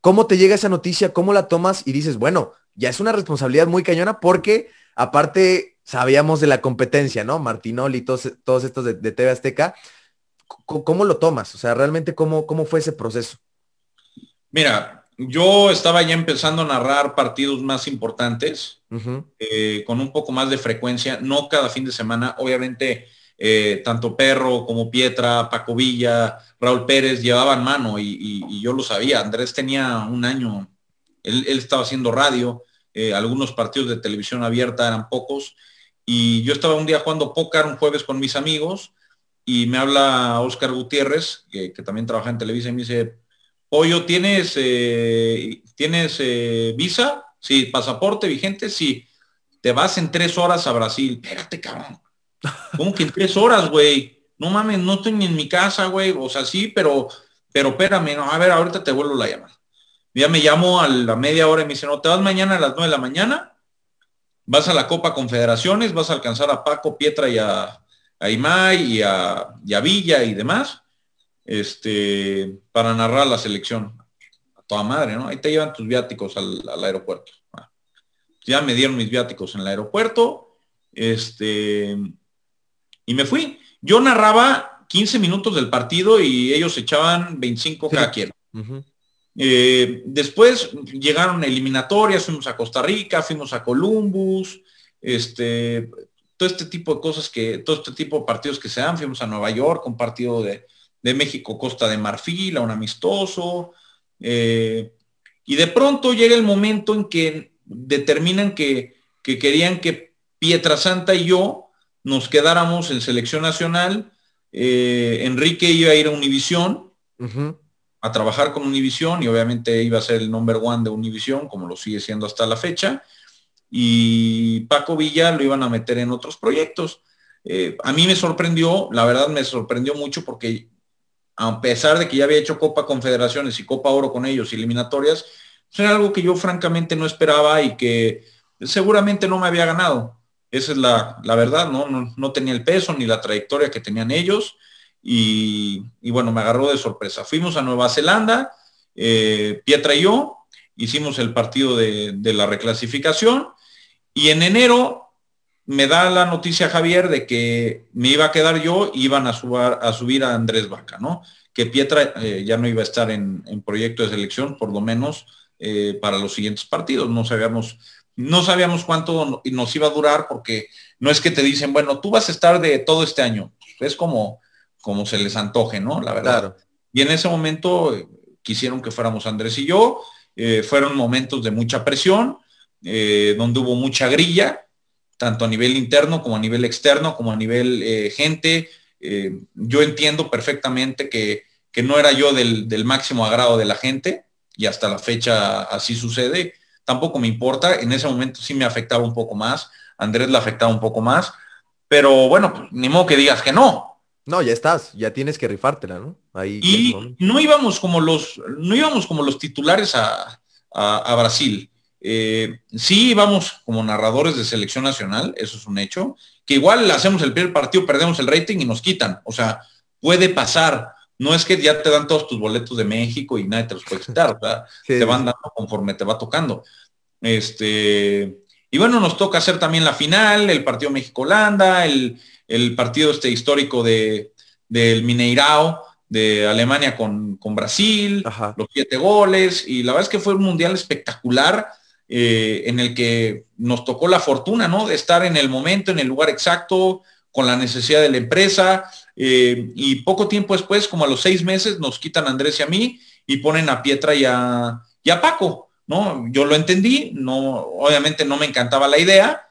¿Cómo te llega esa noticia? ¿Cómo la tomas? Y dices, bueno, ya es una responsabilidad muy cañona porque aparte sabíamos de la competencia, ¿no? Martinoli y todos, todos estos de, de TV Azteca. ¿Cómo, lo tomas? O sea, realmente, ¿cómo, cómo fue ese proceso? Mira, yo estaba ya empezando a narrar partidos más importantes, eh, con un poco más de frecuencia, no cada fin de semana. Obviamente, eh, tanto Perro como Pietra, Paco Villa, Raúl Pérez llevaban mano y, yo lo sabía. Andrés tenía un año, él, estaba haciendo radio, eh, algunos partidos de televisión abierta eran pocos, y yo estaba un día jugando póker un jueves con mis amigos y me habla Oscar Gutiérrez, que, que también trabaja en televisión, y me dice, Pollo, ¿tienes, eh, ¿tienes eh, visa? Sí, pasaporte vigente, sí. Te vas en tres horas a Brasil. Espérate, cabrón. ¿Cómo que en tres horas, güey? No mames, no estoy ni en mi casa, güey. O sea, sí, pero, pero espérame, no, a ver, ahorita te vuelvo la llamada. Ya me llamo a la media hora y me dice, no, te vas mañana a las nueve de la mañana, vas a la Copa Confederaciones, vas a alcanzar a Paco, Pietra y a, a Imay y a, y a Villa y demás este, para narrar la selección. A toda madre, ¿no? Ahí te llevan tus viáticos al, aeropuerto. Ya me dieron mis viáticos en el aeropuerto, este, y me fui. Yo narraba 15 minutos del partido y ellos echaban 25 cada quien. Eh, después llegaron eliminatorias, fuimos a Costa Rica, fuimos a Columbus, este, todo este tipo de cosas que, todo este tipo de partidos que se dan, fuimos a Nueva York, un partido de, de México Costa de Marfil, a un amistoso. Eh, y de pronto llega el momento en que determinan que, querían que Pietrasanta y yo nos quedáramos en selección nacional eh, Enrique iba a ir a Univisión, a trabajar con Univisión y obviamente iba a ser el number one de Univisión, como lo sigue siendo hasta la fecha. Y Paco Villa lo iban a meter en otros proyectos. Eh, a mí me sorprendió, la verdad me sorprendió mucho porque a pesar de que ya había hecho Copa Confederaciones y Copa Oro con ellos, eliminatorias, pues era algo que yo francamente no esperaba y que seguramente no me había ganado. Esa es la, verdad, ¿no? ¿no? tenía el peso ni la trayectoria que tenían ellos y, bueno, me agarró de sorpresa. Fuimos a Nueva Zelanda, eh, Pietra y yo, hicimos el partido de, de la reclasificación y en enero me da la noticia Javier de que me iba a quedar yo y iban a, a subir a Andrés Vaca, ¿no? Que Pietra eh, ya no iba a estar en, proyecto de selección, por lo menos eh, para los siguientes partidos. No sabíamos, no sabíamos cuánto nos iba a durar porque no es que te dicen, bueno, tú vas a estar de todo este año. Es como, como se les antoje, ¿no? La verdad. Y en ese momento eh, quisieron que fuéramos Andrés y yo. fueron momentos de mucha presión, donde hubo mucha grilla, tanto a nivel interno como a nivel externo, como a nivel eh, gente. Eh, yo entiendo perfectamente que, no era yo del, máximo agrado de la gente y hasta la fecha así sucede. Tampoco me importa, en ese momento sí me afectaba un poco más, Andrés la afectaba un poco más, pero bueno, pues, ni modo que digas que no. No, ya estás, ya tienes que rifártela, ¿no? Ahí y no íbamos como los, no íbamos como los titulares a, a Brasil. Eh, sí vamos como narradores de selección nacional, eso es un hecho, que igual hacemos el primer partido, perdemos el rating y nos quitan. O sea, puede pasar. No es que ya te dan todos tus boletos de México y nadie te los puede quitar, te van dando conforme te va tocando. Este, y bueno, nos toca hacer también la final, el partido México-Holanda, el, partido este histórico de, del Mineirao de Alemania con, Brasil, los siete goles, y la verdad es que fue un mundial espectacular eh, en el que nos tocó la fortuna, ¿no? De estar en el momento, en el lugar exacto, con la necesidad de la empresa. Eh, y poco tiempo después, como a los seis meses, nos quitan a Andrés y a mí y ponen a Pietra y a, Paco, ¿no? Yo lo entendí, no, obviamente no me encantaba la idea,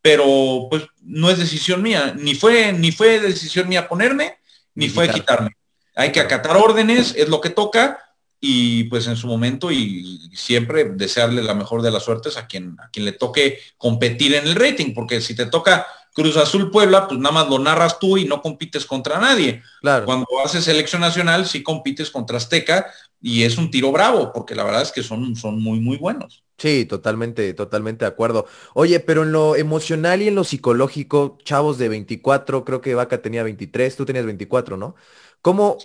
pero pues no es decisión mía, ni fue, ni fue decisión mía ponerme, ni fue quitarme. Hay que acatar órdenes, es lo que toca, y pues en su momento y, siempre desearle la mejor de las suertes a quien, a quien le toque competir en el rating, porque si te toca Cruz Azul Puebla, pues nada más lo narras tú y no compites contra nadie. Claro. Cuando haces selección nacional, sí compites contra Azteca y es un tiro bravo, porque la verdad es que son, son muy, muy buenos. Sí, totalmente, totalmente de acuerdo. Oye, pero en lo emocional y en lo psicológico, chavos de 24, creo que Vaca tenía 23, tú tenías 24, ¿no? ¿Cómo,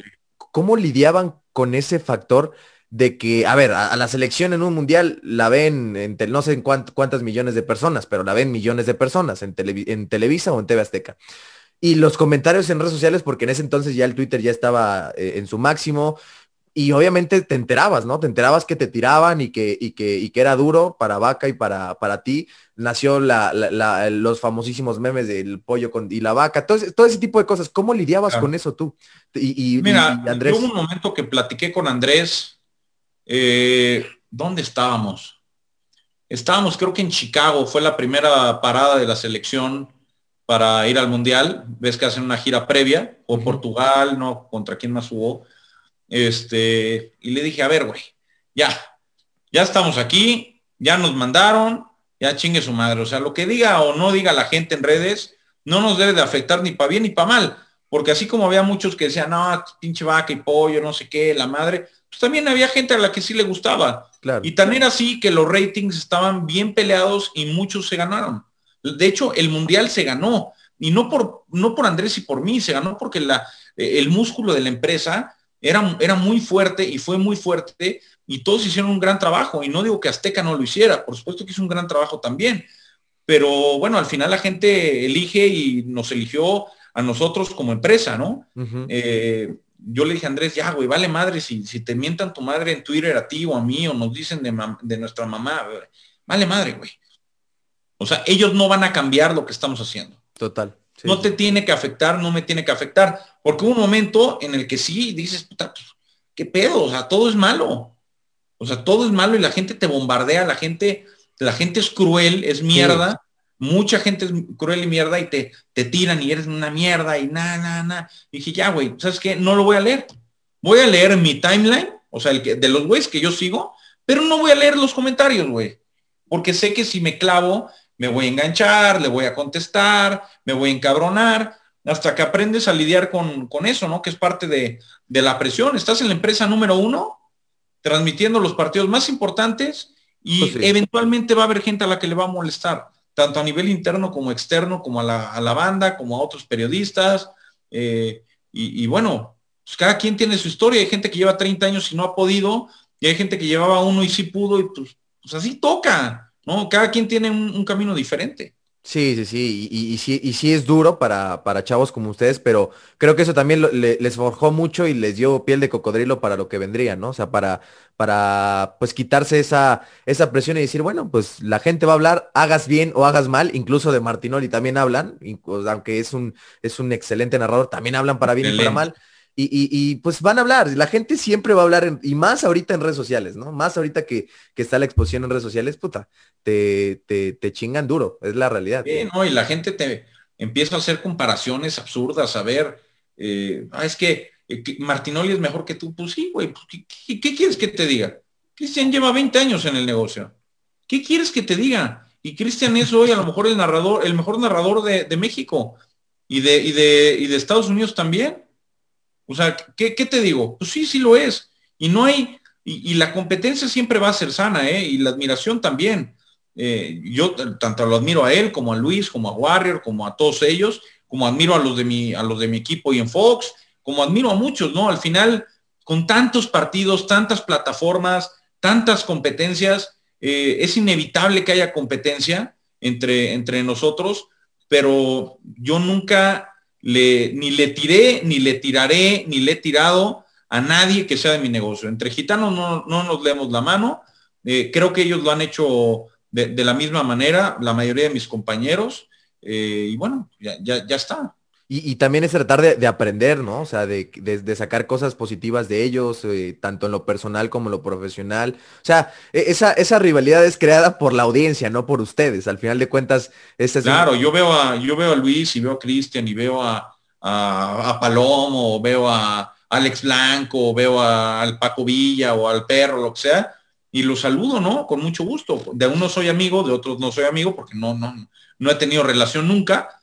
¿cómo lidiaban con ese factor de que, a ver, a, la selección en un mundial la ven en no sé en cuántas millones de personas, pero la ven millones de personas en, Televisa o en TV Azteca. Y los comentarios en redes sociales, porque en ese entonces ya el Twitter ya estaba eh, en su máximo, y obviamente te enterabas, ¿no? Te enterabas que te tiraban y que, y que, y que era duro para Vaca y para, para ti. Nació los famosísimos memes del pollo con, y la vaca, todo, todo ese tipo de cosas. ¿Cómo lidiabas con eso tú? Y, Mira, Andrés. Hubo un momento que platiqué con Andrés. Eh, ¿Dónde estábamos? Estábamos, creo que en Chicago, fue la primera parada de la selección para ir al Mundial. Ves que hacen una gira previa, o Portugal, no, contra quién más hubo este, y le dije, a ver, güey, ya, ya estamos aquí, ya nos mandaron, ya chingue su madre. O sea, lo que diga o no diga la gente en redes, no nos debe de afectar ni para bien ni para mal. Porque así como había muchos que decían, no, pinche vaca y pollo, no sé qué, la madre, pues también había gente a la que sí le gustaba. Y tan era así que los ratings estaban bien peleados y muchos se ganaron. De hecho, el mundial se ganó. Y no por, no por Andrés y por mí, se ganó porque la, el músculo de la empresa era, muy fuerte y fue muy fuerte y todos hicieron un gran trabajo. Y no digo que Azteca no lo hiciera, por supuesto que hizo un gran trabajo también. Pero bueno, al final la gente elige y nos eligió a nosotros como empresa, ¿no? Eh, yo le dije a Andrés, ya, güey, vale madre, si, si te mientan tu madre en Twitter a ti o a mí o nos dicen de, nuestra mamá, vale madre, güey. O sea, ellos no van a cambiar lo que estamos haciendo. Total. No te tiene que afectar, no me tiene que afectar. Porque hubo un momento en el que sí dices, puta, pues, ¿qué pedo? O sea, todo es malo. O sea, todo es malo y la gente te bombardea, la gente, la gente es cruel, es mierda. mucha gente es cruel y mierda y te, te tiran y eres una mierda y nada, nada, nada. Dije, ya, güey, ¿sabes qué? No lo voy a leer. Voy a leer mi timeline, o sea, el que, de los güeyes que yo sigo, pero no voy a leer los comentarios, güey. Porque sé que si me clavo, me voy a enganchar, le voy a contestar, me voy a encabronar, hasta que aprendes a lidiar con, con eso, ¿no? Que es parte de, de la presión. Estás en la empresa número uno, transmitiendo los partidos más importantes y pues eventualmente va a haber gente a la que le va a molestar, tanto a nivel interno como externo, como a la, banda, como a otros periodistas. Eh, y, bueno, pues cada quien tiene su historia. Hay gente que lleva 30 años y no ha podido, y hay gente que llevaba uno y sí pudo, y pues, pues así toca, ¿no? Cada quien tiene un camino diferente. Sí, sí, sí, y, sí, y sí es duro para, para chavos como ustedes, pero creo que eso también les forjó mucho y les dio piel de cocodrilo para lo que vendría, ¿no? O sea, para, para pues quitarse esa, esa presión y decir, bueno, pues la gente va a hablar, hagas bien o hagas mal, incluso de Martinoli también hablan, aunque es un, es un excelente narrador, también hablan para bien y para mal. Y, pues van a hablar, la gente siempre va a hablar, y más ahorita en redes sociales, ¿no? Más ahorita que, está la exposición en redes sociales, puta, te, te, chingan duro, es la realidad. Sí, no, y la gente te empieza a hacer comparaciones absurdas, a ver, eh, ah, es que, eh, Martinoli es mejor que tú, pues sí, güey, pues, ¿qué, quieres que te diga? Cristian lleva 20 años en el negocio. ¿Qué quieres que te diga? Y Cristian es hoy a lo mejor el narrador, el mejor narrador de, México y de, y de, y de Estados Unidos también. O sea, ¿qué, te digo? Pues sí, sí lo es. Y no hay, y, la competencia siempre va a ser sana, ¿eh? Y la admiración también. Eh, yo tanto lo admiro a él como a Luis, como a Warrior, como a todos ellos, como admiro a los de mi, a los de mi equipo y en Fox, como admiro a muchos, ¿no? Al final, con tantos partidos, tantas plataformas, tantas competencias, eh, es inevitable que haya competencia entre, entre nosotros, pero yo nunca ni le tiré, ni le tiraré, ni le he tirado a nadie que sea de mi negocio. Entre gitanos no, nos leemos la mano. Eh, creo que ellos lo han hecho de, la misma manera, la mayoría de mis compañeros. Eh, y bueno, ya, ya está. Y, también es tratar de, aprender, ¿no? O sea, de, sacar cosas positivas de ellos, eh, tanto en lo personal como en lo profesional. O sea, e, esa, esa rivalidad es creada por la audiencia, no por ustedes. Al final de cuentas, este es Claro, yo veo a, yo veo a Luis y veo a Cristian y veo a, a, Palomo, veo a Alex Blanco, veo al Paco Villa o al perro, lo que sea, y los saludo, ¿no? Con mucho gusto. De unos soy amigo, de otros no soy amigo, porque no, no, no he tenido relación nunca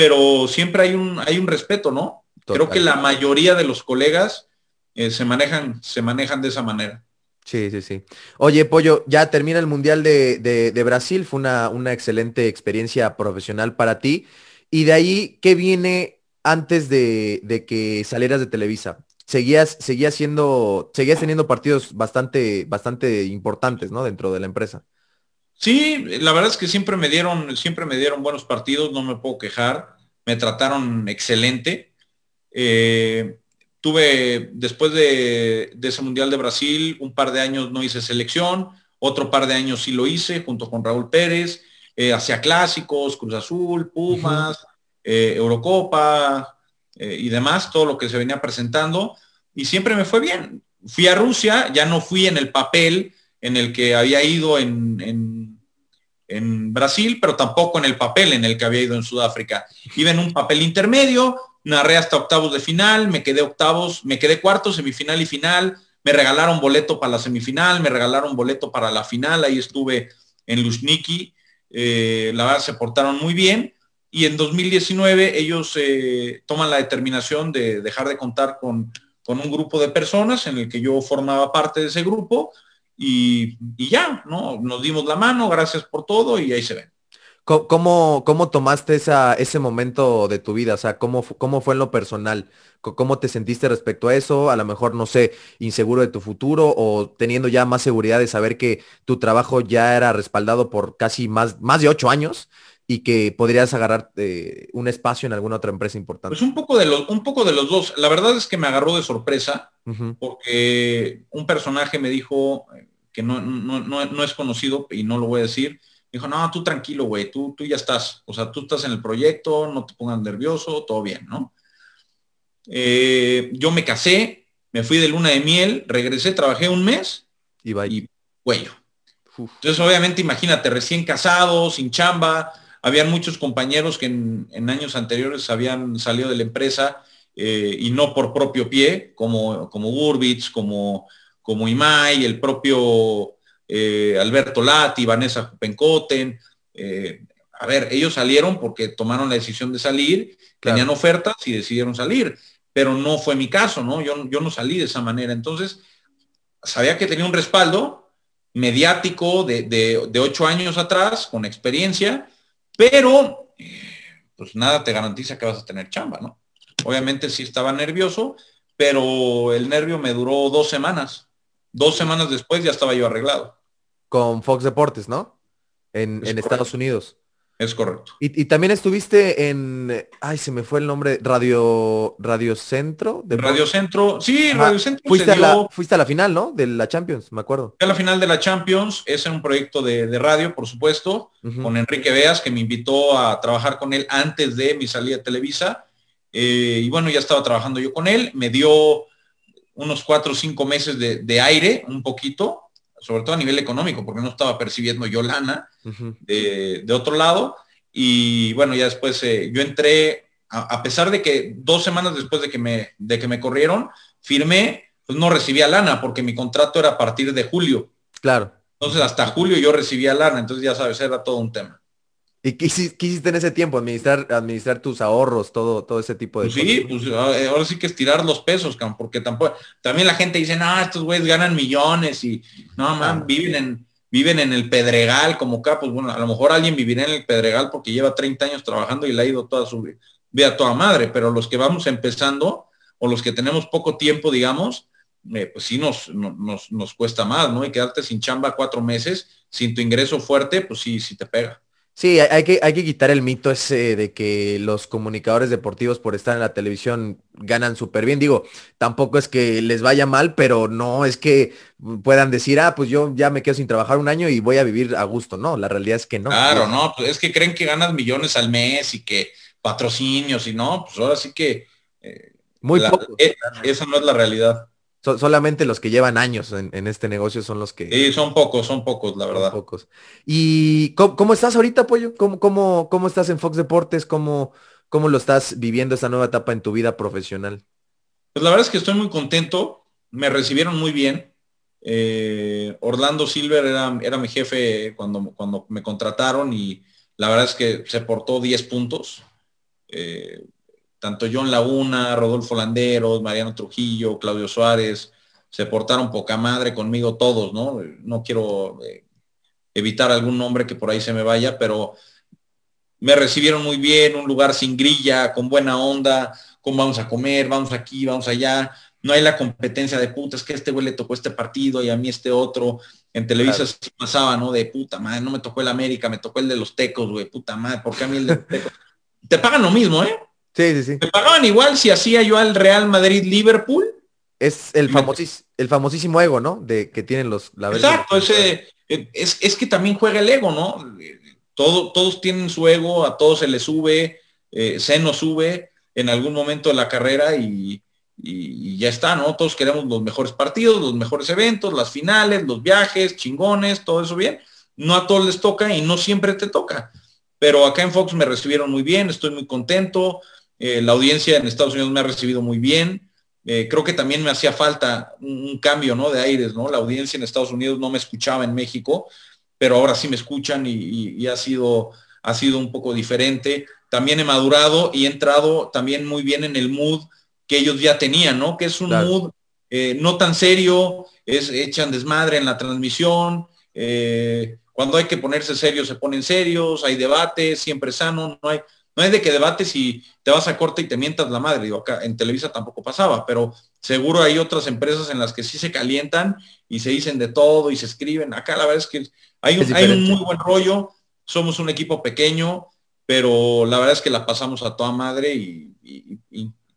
pero siempre hay un, hay un respeto, ¿no? Creo que la mayoría de los colegas eh, se, manejan, se manejan de esa manera. Sí, sí, sí. Oye, Pollo, ya termina el Mundial de, Brasil, fue una, una, excelente experiencia profesional para ti. Y de ahí, ¿qué viene antes de, que salieras de Televisa? Seguías, seguías siendo, seguías teniendo partidos bastante, bastante importantes, ¿no? Dentro de la empresa. Sí, la verdad es que siempre me dieron, siempre me dieron buenos partidos, no me puedo quejar, me trataron excelente. Eh, tuve, después de, ese Mundial de Brasil, un par de años no hice selección, otro par de años sí lo hice, junto con Raúl Pérez, eh, hacia clásicos, Cruz Azul, Pumas, eh, Eurocopa y demás, todo lo que se venía presentando, y siempre me fue bien. Fui a Rusia, ya no fui en el papel en el que había ido en, en, Brasil, pero tampoco en el papel en el que había ido en Sudáfrica. Iba en un papel intermedio, narré hasta octavos de final, me quedé octavos, me quedé cuarto, semifinal y final, me regalaron boleto para la semifinal, me regalaron boleto para la final, ahí estuve en Lushniki, eh, la verdad se portaron muy bien y en 2019 ellos eh, toman la determinación de dejar de contar con, con un grupo de personas en el que yo formaba parte de ese grupo y, ya, ¿no? Nos dimos la mano, gracias por todo y ahí se ven. ¿Cómo, cómo tomaste esa, ese momento de tu vida? O sea, ¿cómo, ¿cómo fue en lo personal? ¿Cómo te sentiste respecto a eso? A lo mejor, no sé, inseguro de tu futuro o teniendo ya más seguridad de saber que tu trabajo ya era respaldado por casi más, más de ocho años y que podrías agarrar eh, un espacio en alguna otra empresa importante. Pues un poco, de los, un poco de los dos. La verdad es que me agarró de sorpresa porque un personaje me dijo, que no, no, es conocido y no lo voy a decir, dijo, no, tú tranquilo, güey, tú, tú ya estás, o sea, tú estás en el proyecto, no te pongas nervioso, todo bien, ¿no? Eh, yo me casé, me fui de luna de miel, regresé, trabajé un mes y, y cuello. Entonces, obviamente, imagínate, recién casado, sin chamba, habían muchos compañeros que en, años anteriores habían salido de la empresa eh, y no por propio pie, como, como Gurbitz, como, como Imai, el propio eh, Alberto Lati, Vanessa Pencoten. Eh, a ver, ellos salieron porque tomaron la decisión de salir, tenían ofertas y decidieron salir, pero no fue mi caso, ¿no? Yo, yo no salí de esa manera. Entonces, sabía que tenía un respaldo mediático de, ocho años atrás, con experiencia, pero pues nada te garantiza que vas a tener chamba, ¿no? Obviamente sí estaba nervioso, pero el nervio me duró dos semanas. Dos semanas después ya estaba yo arreglado. Con Fox Deportes, ¿no? En, en Estados Unidos. Es correcto. Y, también estuviste en, ay, se me fue el nombre, Radio, Radio Centro. De Radio Centro, sí, Radio Centro. Fuiste, a la, fuiste a la final, ¿no? De la Champions, me acuerdo. a la final de la Champions, es un proyecto de, radio, por supuesto, con Enrique Beas, que me invitó a trabajar con él antes de mi salida a Televisa. Eh, y bueno, ya estaba trabajando yo con él, me dio unos cuatro o cinco meses de, de aire, un poquito, sobre todo a nivel económico, porque no estaba percibiendo yo lana de, otro lado. Y bueno, ya después eh, yo entré, a, pesar de que dos semanas después de que me, de que me corrieron, firmé, pues no recibía lana, porque mi contrato era a partir de julio. Claro. Entonces hasta julio yo recibía lana, entonces ya sabes, era todo un tema. ¿Y qué hiciste en ese tiempo? Administrar, administrar tus ahorros, todo, todo ese tipo de pues Sí, pues eh, ahora sí que estirar los pesos, porque tampoco, también la gente dice, no, estos güeyes ganan millones y no, man, viven en, viven en el Pedregal como acá, pues bueno, a lo mejor alguien vivirá en el Pedregal porque lleva 30 años trabajando y le ha ido toda su vida toda madre, pero los que vamos empezando o los que tenemos poco tiempo, digamos, eh, pues sí nos, nos, nos cuesta más, ¿no? Y quedarte sin chamba cuatro meses, sin tu ingreso fuerte, pues sí, sí te pega. Sí, hay que, hay que quitar el mito ese de que los comunicadores deportivos por estar en la televisión ganan súper bien. Digo, tampoco es que les vaya mal, pero no es que puedan decir, ah, pues yo ya me quedo sin trabajar un año y voy a vivir a gusto. No, la realidad es que no. Claro, no, pues es que creen que ganas millones al mes y que patrocinios y no, pues ahora sí que... Eh, Muy poco. Eh, esa no es la realidad solamente los que llevan años en, este negocio son los que... Sí, son pocos, son pocos, la verdad. pocos. ¿Y cómo, estás ahorita, Pollo? ¿Cómo, cómo, cómo estás en Fox Deportes? ¿Cómo, ¿Cómo lo estás viviendo esta nueva etapa en tu vida profesional? Pues la verdad es que estoy muy contento. Me recibieron muy bien. Eh, Orlando Silver era, era, mi jefe cuando, cuando me contrataron y la verdad es que se portó 10 puntos. Eh, tanto John Laguna, Rodolfo Landeros, Mariano Trujillo, Claudio Suárez, se portaron poca madre conmigo todos, ¿no? No quiero eh, evitar algún nombre que por ahí se me vaya, pero me recibieron muy bien, un lugar sin grilla, con buena onda, cómo vamos a comer, vamos aquí, vamos allá. No hay la competencia de puta, es que este güey le tocó este partido y a mí este otro. En Televisa se pasaba, ¿no? De puta madre, no me tocó el América, me tocó el de los tecos, güey, puta madre, ¿por qué a mí el de tecos? Te pagan lo mismo, ¿eh? Sí, sí, sí. Me pagaban igual si hacía yo al Real Madrid-Liverpool. Es el, el famosísimo ego, ¿no? De que tienen los... La Exacto, ese, es, es, que también juega el ego, ¿no? Todo, todos tienen su ego, a todos se les sube, eh, se nos sube en algún momento de la carrera y, y, ya está, ¿no? Todos queremos los mejores partidos, los mejores eventos, las finales, los viajes, chingones, todo eso bien. No a todos les toca y no siempre te toca. Pero acá en Fox me recibieron muy bien, estoy muy contento. Eh, la audiencia en Estados Unidos me ha recibido muy bien. Eh, creo que también me hacía falta un, cambio ¿no? de aires, ¿no? La audiencia en Estados Unidos no me escuchaba en México, pero ahora sí me escuchan y, ha, sido, ha sido un poco diferente. También he madurado y he entrado también muy bien en el mood que ellos ya tenían, ¿no? Que es un mood eh, no tan serio, es, echan desmadre en la transmisión, cuando hay que ponerse serio se ponen serios, hay debate, siempre sano, no hay, no es de que debates y te vas a corte y te mientas la madre. Digo, acá en Televisa tampoco pasaba, pero seguro hay otras empresas en las que sí se calientan y se dicen de todo y se escriben. Acá la verdad es que hay un, hay un muy buen rollo. Somos un equipo pequeño, pero la verdad es que la pasamos a toda madre y,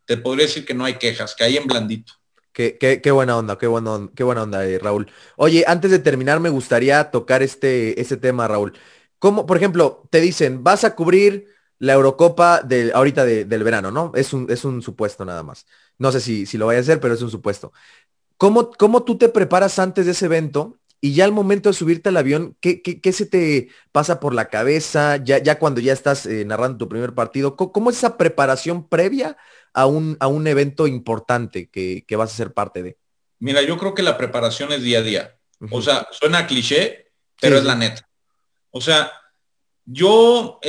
te podría decir que no hay quejas, que hay en blandito. Qué, qué, buena onda, qué buena, qué buena onda, eh, Raúl. Oye, antes de terminar, me gustaría tocar este, este tema, Raúl. ¿Cómo, por ejemplo, te dicen, vas a cubrir la Eurocopa de, ahorita del verano, ¿no? Es un, es un supuesto nada más. No sé si, si lo vaya a hacer, pero es un supuesto. ¿Cómo, ¿Cómo tú te preparas antes de ese evento y ya al momento de subirte al avión, ¿qué, qué, se te pasa por la cabeza ya, ya cuando ya estás eh, narrando tu primer partido? ¿Cómo, es esa preparación previa a un, a un evento importante que, vas a ser parte de? Mira, yo creo que la preparación es día a día. O sea, suena cliché, pero es la neta. O sea, yo,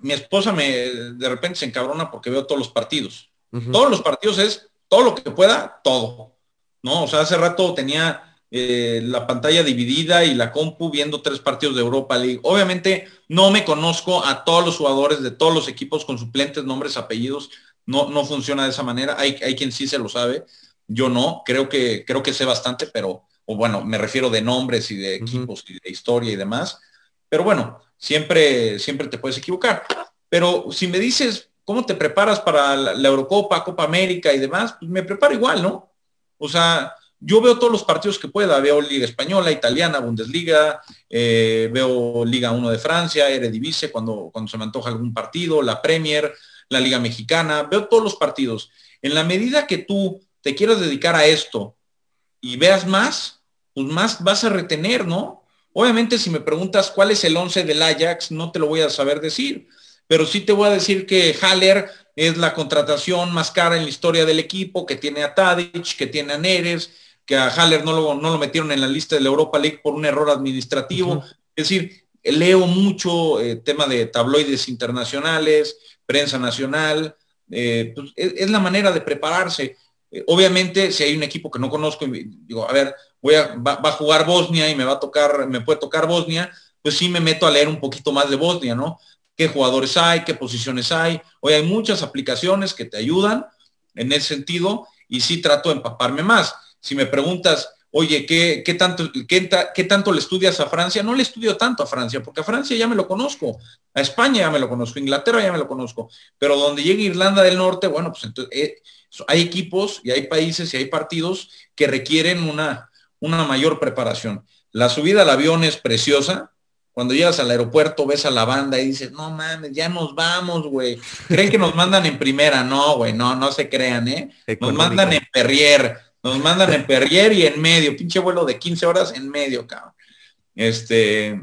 mi esposa me de repente se encabrona porque veo todos los partidos. Todos los partidos es todo lo que pueda, todo. ¿No? O sea, hace rato tenía eh, la pantalla dividida y la compu viendo tres partidos de Europa League. Obviamente no me conozco a todos los jugadores de todos los equipos con suplentes, nombres, apellidos. No, no funciona de esa manera. Hay, hay quien sí se lo sabe. Yo no. Creo que, creo que sé bastante, pero, o bueno, me refiero de nombres y de equipos y de historia y demás. Pero bueno, siempre, siempre te puedes equivocar. Pero si me dices, ¿cómo te preparas para la, Eurocopa, Copa América y demás? Pues me preparo igual, ¿no? O sea, yo veo todos los partidos que pueda, veo Liga Española, Italiana, Bundesliga, eh, veo Liga 1 de Francia, Eredivisie cuando, cuando se me antoja algún partido, la Premier, la Liga Mexicana, veo todos los partidos. En la medida que tú te quieras dedicar a esto y veas más, pues más vas a retener, ¿no? Obviamente si me preguntas cuál es el 11 del Ajax, no te lo voy a saber decir, pero sí te voy a decir que Haller es la contratación más cara en la historia del equipo, que tiene a Tadic, que tiene a Neres, que a Haller no lo, no lo metieron en la lista de la Europa League por un error administrativo. Es decir, leo mucho eh, tema de tabloides internacionales, prensa nacional, eh, pues, es, la manera de prepararse. Eh, obviamente, si hay un equipo que no conozco y digo, a ver, voy a, va, a jugar Bosnia y me va a tocar, me puede tocar Bosnia, pues sí me meto a leer un poquito más de Bosnia, ¿no? ¿Qué jugadores hay? ¿Qué posiciones hay? Hoy hay muchas aplicaciones que te ayudan en ese sentido y sí trato de empaparme más si me preguntas, oye, ¿qué, qué tanto, qué, tanto le estudias a Francia? No le estudio tanto a Francia, porque a Francia ya me lo conozco, a España ya me lo conozco, a Inglaterra ya me lo conozco, pero donde llegue Irlanda del Norte, bueno, pues entonces, eh, hay equipos y hay países y hay partidos que requieren una, una mayor preparación. La subida al avión es preciosa, cuando llegas al aeropuerto ves a la banda y dices, no mames, ya nos vamos, güey. Creen que nos mandan en primera, no, güey, no, no se crean, ¿eh? Nos mandan en Perrier, nos mandan en Perrier y en medio, pinche vuelo de 15 horas en medio, cabrón. Este,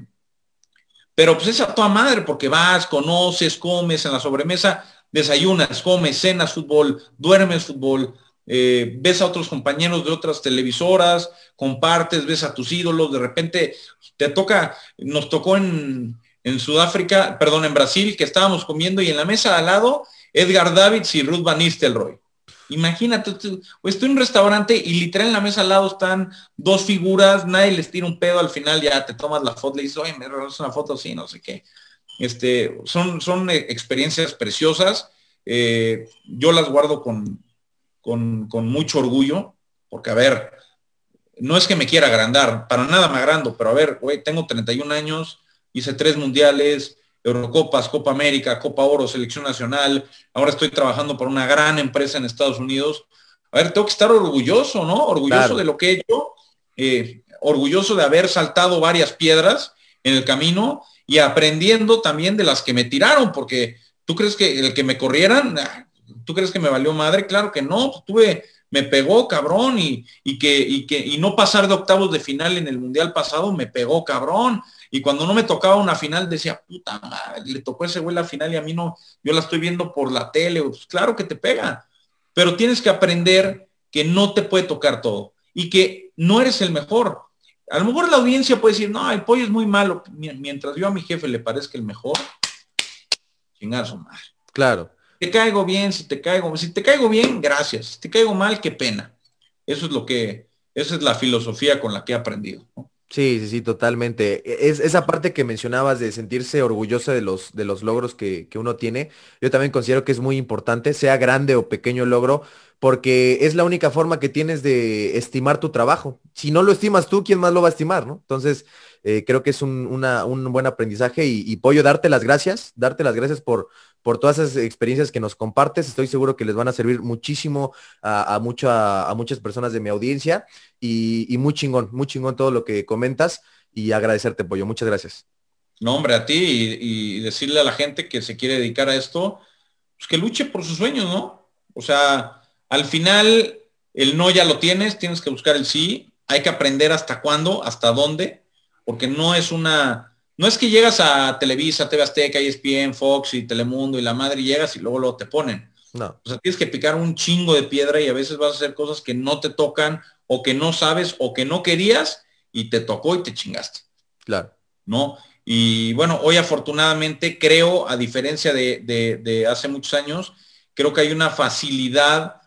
pero pues es a toda madre porque vas, conoces, comes en la sobremesa, desayunas, comes, cenas fútbol, duermes fútbol, eh, ves a otros compañeros de otras televisoras, compartes, ves a tus ídolos, de repente te toca, nos tocó en, en Sudáfrica, perdón, en Brasil, que estábamos comiendo y en la mesa al lado, Edgar Davids y Ruth Van Nistelrooy. Imagínate, estoy en un restaurante y literal en la mesa al lado están dos figuras, nadie les tira un pedo, al final ya te tomas la foto, le dices, oye, me regalas una foto así, no sé qué. Este, son, son eh, experiencias preciosas. Eh, yo las guardo con, con, con, mucho orgullo, porque a ver, no es que me quiera agrandar, para nada me agrando, pero a ver, güey, tengo 31 años, hice tres mundiales, Eurocopas, Copa América, Copa Oro, Selección Nacional. Ahora estoy trabajando para una gran empresa en Estados Unidos. A ver, tengo que estar orgulloso, ¿no? Orgulloso de lo que he hecho, eh, orgulloso de haber saltado varias piedras en el camino y aprendiendo también de las que me tiraron, porque tú crees que el que me corrieran, tú crees que me valió madre, claro que no, pues tuve, me pegó cabrón y, y que, y que, y no pasar de octavos de final en el mundial pasado me pegó cabrón y cuando no me tocaba una final decía, puta madre, le tocó ese güey la final y a mí no, yo la estoy viendo por la tele. Pues claro que te pega, pero tienes que aprender que no te puede tocar todo y que no eres el mejor. A lo mejor la audiencia puede decir, no, el pollo es muy malo. Mientras yo a mi jefe le parezca el mejor, chingar su madre. Claro. Te caigo bien, si te caigo, si te caigo bien, gracias. Si te caigo mal, qué pena. Eso es lo que, esa es la filosofía con la que he aprendido. Sí, sí, sí, totalmente. Es, esa parte que mencionabas de sentirse orgullosa de los, de los logros que, que, uno tiene, yo también considero que es muy importante, sea grande o pequeño logro, porque es la única forma que tienes de estimar tu trabajo. Si no lo estimas tú, ¿quién más lo va a estimar, no? Entonces, eh, creo que es un, un, buen aprendizaje y, Pollo, darte las gracias, darte las gracias por, por todas esas experiencias que nos compartes. Estoy seguro que les van a servir muchísimo a, mucha, a muchas personas de mi audiencia y, y, muy chingón, muy chingón todo lo que comentas y agradecerte, Pollo. Muchas gracias. No, hombre, a ti y, y decirle a la gente que se quiere dedicar a esto, pues que luche por sus sueños, ¿no? O sea, al final el no ya lo tienes, tienes que buscar el sí hay que aprender hasta cuándo, hasta dónde, porque no es una, no es que llegas a Televisa, TV Azteca, ESPN, Fox y Telemundo y la madre y llegas y luego lo te ponen. No. O sea, tienes que picar un chingo de piedra y a veces vas a hacer cosas que no te tocan o que no sabes o que no querías y te tocó y te chingaste. Claro. ¿No? Y bueno, hoy afortunadamente creo, a diferencia de, de hace muchos años, creo que hay una facilidad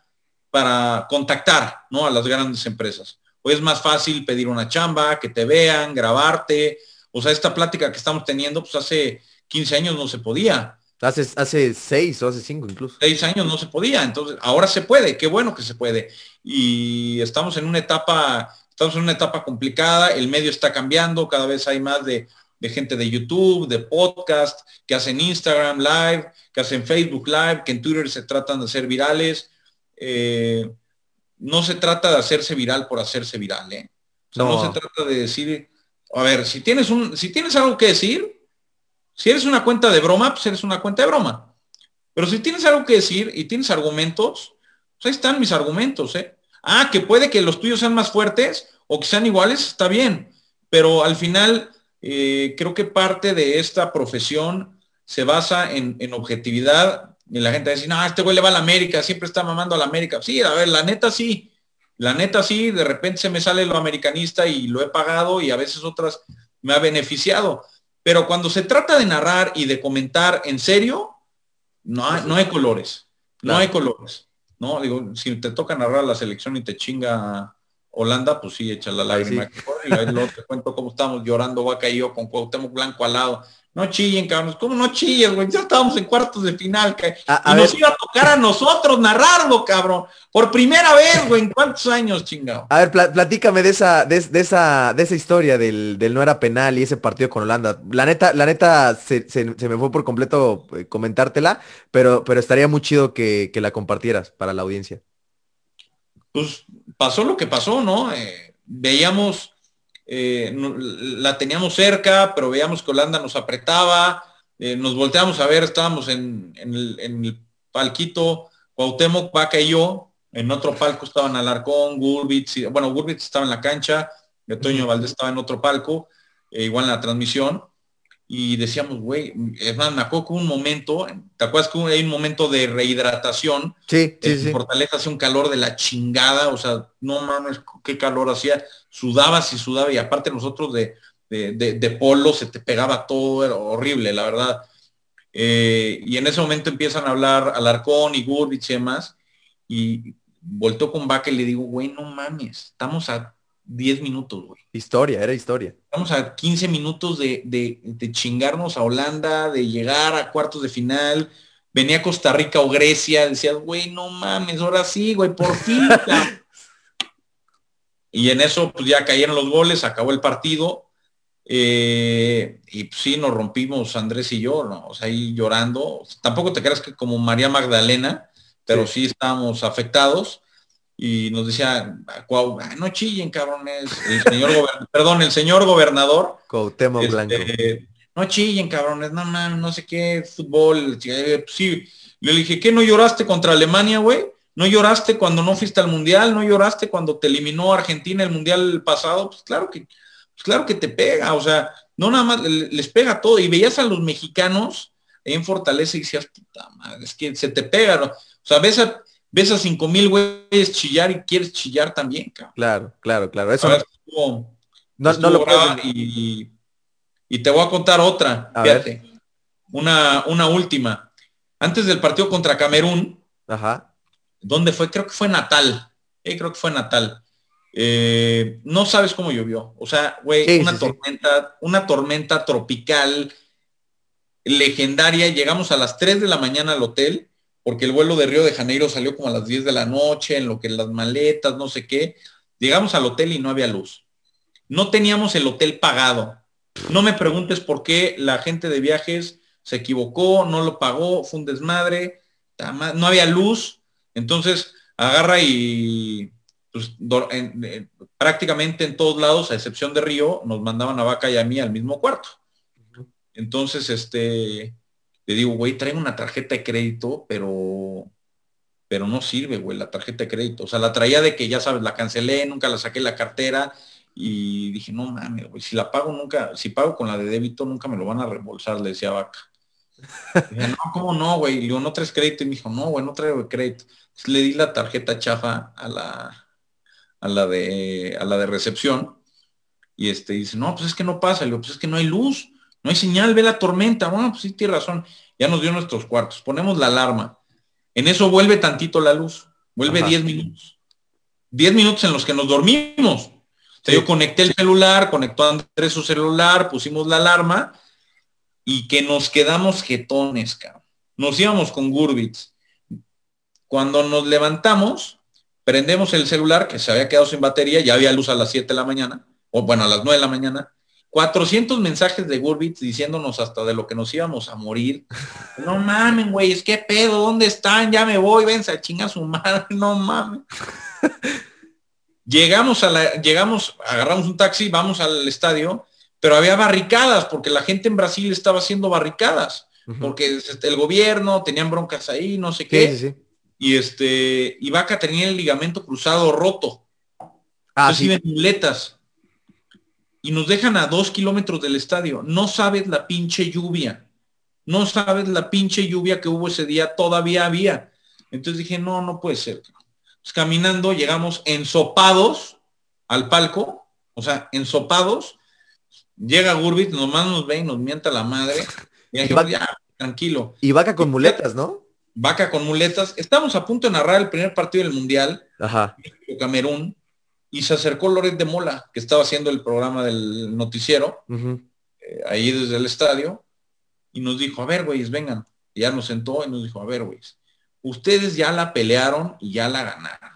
para contactar, ¿no? A las grandes empresas. Hoy es más fácil pedir una chamba, que te vean, grabarte, o sea, esta plática que estamos teniendo, pues hace 15 años no se podía. Hace, hace seis o hace cinco incluso. Seis años no se podía, entonces ahora se puede, qué bueno que se puede. Y estamos en una etapa, estamos en una etapa complicada, el medio está cambiando, cada vez hay más de, gente de YouTube, de podcast, que hacen Instagram Live, que hacen Facebook Live, que en Twitter se tratan de hacer virales. Eh, no se trata de hacerse viral por hacerse viral, ¿eh? no. no se trata de decir, a ver, si tienes, un, si tienes algo que decir, si eres una cuenta de broma, pues eres una cuenta de broma. Pero si tienes algo que decir y tienes argumentos, pues ahí están mis argumentos, ¿eh? Ah, que puede que los tuyos sean más fuertes o que sean iguales, está bien. Pero al final, eh, creo que parte de esta profesión se basa en, objetividad. Y la gente dice, no, este güey le va a la América, siempre está mamando a la América. Sí, a ver, la neta sí. La neta sí, de repente se me sale lo americanista y lo he pagado y a veces otras me ha beneficiado. Pero cuando se trata de narrar y de comentar en serio, no hay, no hay colores. No hay colores. No, digo, si te toca narrar la selección y te chinga Holanda, pues sí, echa la lágrima. Y luego te cuento cómo estamos llorando vaca y yo con Cuauhtémoc Blanco al lado. No chillen, cabrón. ¿Cómo no chillen, güey? Ya estábamos en cuartos de final, y nos iba a tocar a nosotros narrarlo, cabrón. Por primera vez, güey, ¿en cuántos años, chingado? A ver, platícame de esa, de, esa, de esa historia del, no era penal y ese partido con Holanda. La neta, la neta se, me fue por completo eh, comentártela, pero, pero estaría muy chido que, la compartieras para la audiencia. Pues pasó lo que pasó, ¿no? Eh, veíamos eh, la teníamos cerca, pero veíamos que Holanda nos apretaba, eh, nos volteamos a ver, estábamos en, el, palquito, Cuauhtémoc, Vaca y yo, en otro palco estaban Alarcón, Gurbitz, bueno, Gurbitz estaba en la cancha, Toño Valdés estaba en otro palco, igual en la transmisión, y decíamos, güey, es más, me acuerdo que un momento, ¿te acuerdas que hay un momento de rehidratación? Sí, sí, sí. Fortaleza hace un calor de la chingada, o sea, no mames, qué calor hacía, sudabas y sudaba, y aparte nosotros de, de, polo se te pegaba todo, era horrible, la verdad. Eh, y en ese momento empiezan a hablar Alarcón y Gurvich y demás, y voltó con Vaca y le digo, güey, no mames, estamos a 10 minutos, güey. Historia, era historia. Estamos a 15 minutos de, de, chingarnos a Holanda, de llegar a cuartos de final. Venía Costa Rica o Grecia, decías, güey, no mames, ahora sí, güey, por fin. y en eso, pues ya cayeron los goles, acabó el partido. Eh, y pues, sí, nos rompimos Andrés y yo, ¿no? O sea, ahí llorando. Tampoco te creas que como María Magdalena, pero sí, sí estábamos afectados y nos decía, no chillen, cabrones, el señor perdón, el señor gobernador. Cuauhtémoc este, Blanco. No chillen, cabrones, no man, no sé qué, fútbol. Eh, sí, le dije, ¿qué no lloraste contra Alemania, güey? ¿No lloraste cuando no fuiste al mundial? ¿No lloraste cuando te eliminó Argentina el mundial pasado? Pues claro que, pues claro que te pega, o sea, no nada más les pega todo. Y veías a los mexicanos en Fortaleza y decías, puta madre, es que se te pega, ¿no? O sea, ves a, ves a cinco mil güeyes chillar y quieres chillar también, cabrón. Claro, claro, claro. Eso no, no, lo y, y, te voy a contar otra. fíjate. Una, una última. Antes del partido contra Camerún, Ajá. ¿dónde fue? Creo que fue Natal. Eh, creo que fue Natal. Eh, no sabes cómo llovió. O sea, güey, una tormenta, una tormenta tropical legendaria. Llegamos a las 3 de la mañana al hotel porque el vuelo de Río de Janeiro salió como a las 10 de la noche, en lo que las maletas, no sé qué. Llegamos al hotel y no había luz. No teníamos el hotel pagado. No me preguntes por qué la gente de viajes se equivocó, no lo pagó, fue un desmadre, no había luz. Entonces, agarra y pues, prácticamente en todos lados, a excepción de Río, nos mandaban a Vaca y a mí al mismo cuarto. Entonces, este, le digo, güey, traigo una tarjeta de crédito, pero, pero no sirve, güey, la tarjeta de crédito. O sea, la traía de que, ya sabes, la cancelé, nunca la saqué la cartera y dije, no mames, güey, si la pago nunca, si pago con la de débito, nunca me lo van a reembolsar, le decía Vaca. Dije, no, ¿cómo no, güey? Le digo, ¿no traes crédito? Y me dijo, no, güey, no traigo crédito. le di la tarjeta chafa a la, a la de, a la de recepción. Y este dice, no, pues es que no pasa. Le digo, pues es que no hay luz, no hay señal, ve la tormenta. Bueno, pues sí, tiene razón. Ya nos dio nuestros cuartos. Ponemos la alarma. En eso vuelve tantito la luz. Vuelve 10 minutos. 10 minutos en los que nos dormimos. yo conecté el celular, conectó Andrés su celular, pusimos la alarma y que nos quedamos jetones, cabrón. Nos íbamos con Gurbits. Cuando nos levantamos, prendemos el celular, que se había quedado sin batería, ya había luz a las 7 de la mañana, o bueno, a las 9 de la mañana, 400 mensajes de Gurbits diciéndonos hasta de lo que nos íbamos a morir. No mamen, güey, es que pedo, ¿dónde están? Ya me voy, ven, a chinga su madre, no mamen. llegamos a la, llegamos, agarramos un taxi, vamos al estadio, pero había barricadas, porque la gente en Brasil estaba haciendo barricadas, porque este, el gobierno, tenían broncas ahí, no sé qué. Y este, y Vaca tenía el ligamento cruzado roto. Ah, Entonces muletas y nos dejan a dos kilómetros del estadio. No sabes la pinche lluvia. No sabes la pinche lluvia que hubo ese día, todavía había. Entonces dije, no, no puede ser. Pues caminando llegamos ensopados al palco, o sea, ensopados. Llega Gurbit, nomás nos ve y nos mienta la madre. Y ya, tranquilo. Y vaca con muletas, ¿no? Vaca con muletas. Estamos a punto de narrar el primer partido del Mundial. Ajá. Camerún y se acercó Loret de Mola, que estaba haciendo el programa del noticiero, eh, ahí desde el estadio, y nos dijo, a ver, güeyes, vengan. Y ya nos sentó y nos dijo, a ver, güeyes, ustedes ya la pelearon y ya la ganaron.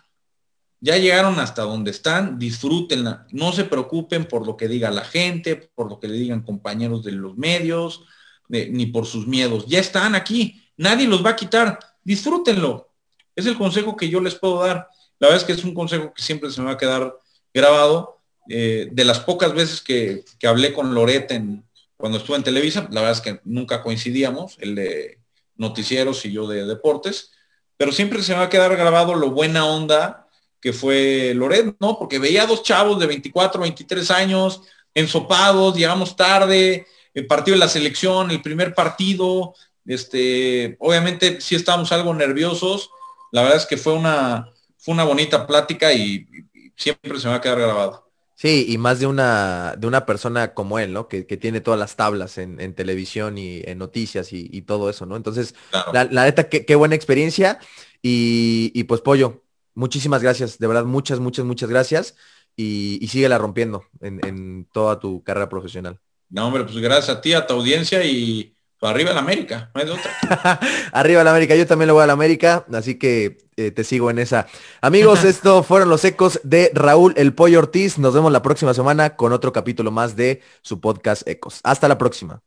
Ya llegaron hasta donde están, disfrútenla. No se preocupen por lo que diga la gente, por lo que le digan compañeros de los medios, ni por sus miedos. Ya están aquí, nadie los va a quitar. Disfrútenlo. Es el consejo que yo les puedo dar. La verdad es que es un consejo que siempre se me va a quedar grabado. Eh, de las pocas veces que, hablé con Loret en, cuando estuve en Televisa, la verdad es que nunca coincidíamos, el de noticieros y yo de deportes, pero siempre se me va a quedar grabado lo buena onda que fue Loret, ¿no? Porque veía dos chavos de 24, 23 años, ensopados, llegamos tarde, el partido de la selección, el primer partido, este, obviamente sí estábamos algo nerviosos, la verdad es que fue una, fue una bonita plática y, siempre se me va a quedar grabado. Sí, y más de una, de una persona como él, ¿no? Que, tiene todas las tablas en, televisión y en noticias y, todo eso, ¿no? Entonces, la, neta, qué, buena experiencia. Y, pues, Pollo, muchísimas gracias, de verdad, muchas, muchas, muchas gracias. Y, y síguela rompiendo en, en toda tu carrera profesional. No, hombre, pues gracias a ti, a tu audiencia y arriba la América, no hay de otra. arriba la América, yo también lo voy a la América, así que eh, te sigo en esa. Amigos, esto fueron los ecos de Raúl El Pollo Ortiz. Nos vemos la próxima semana con otro capítulo más de su podcast Ecos. Hasta la próxima.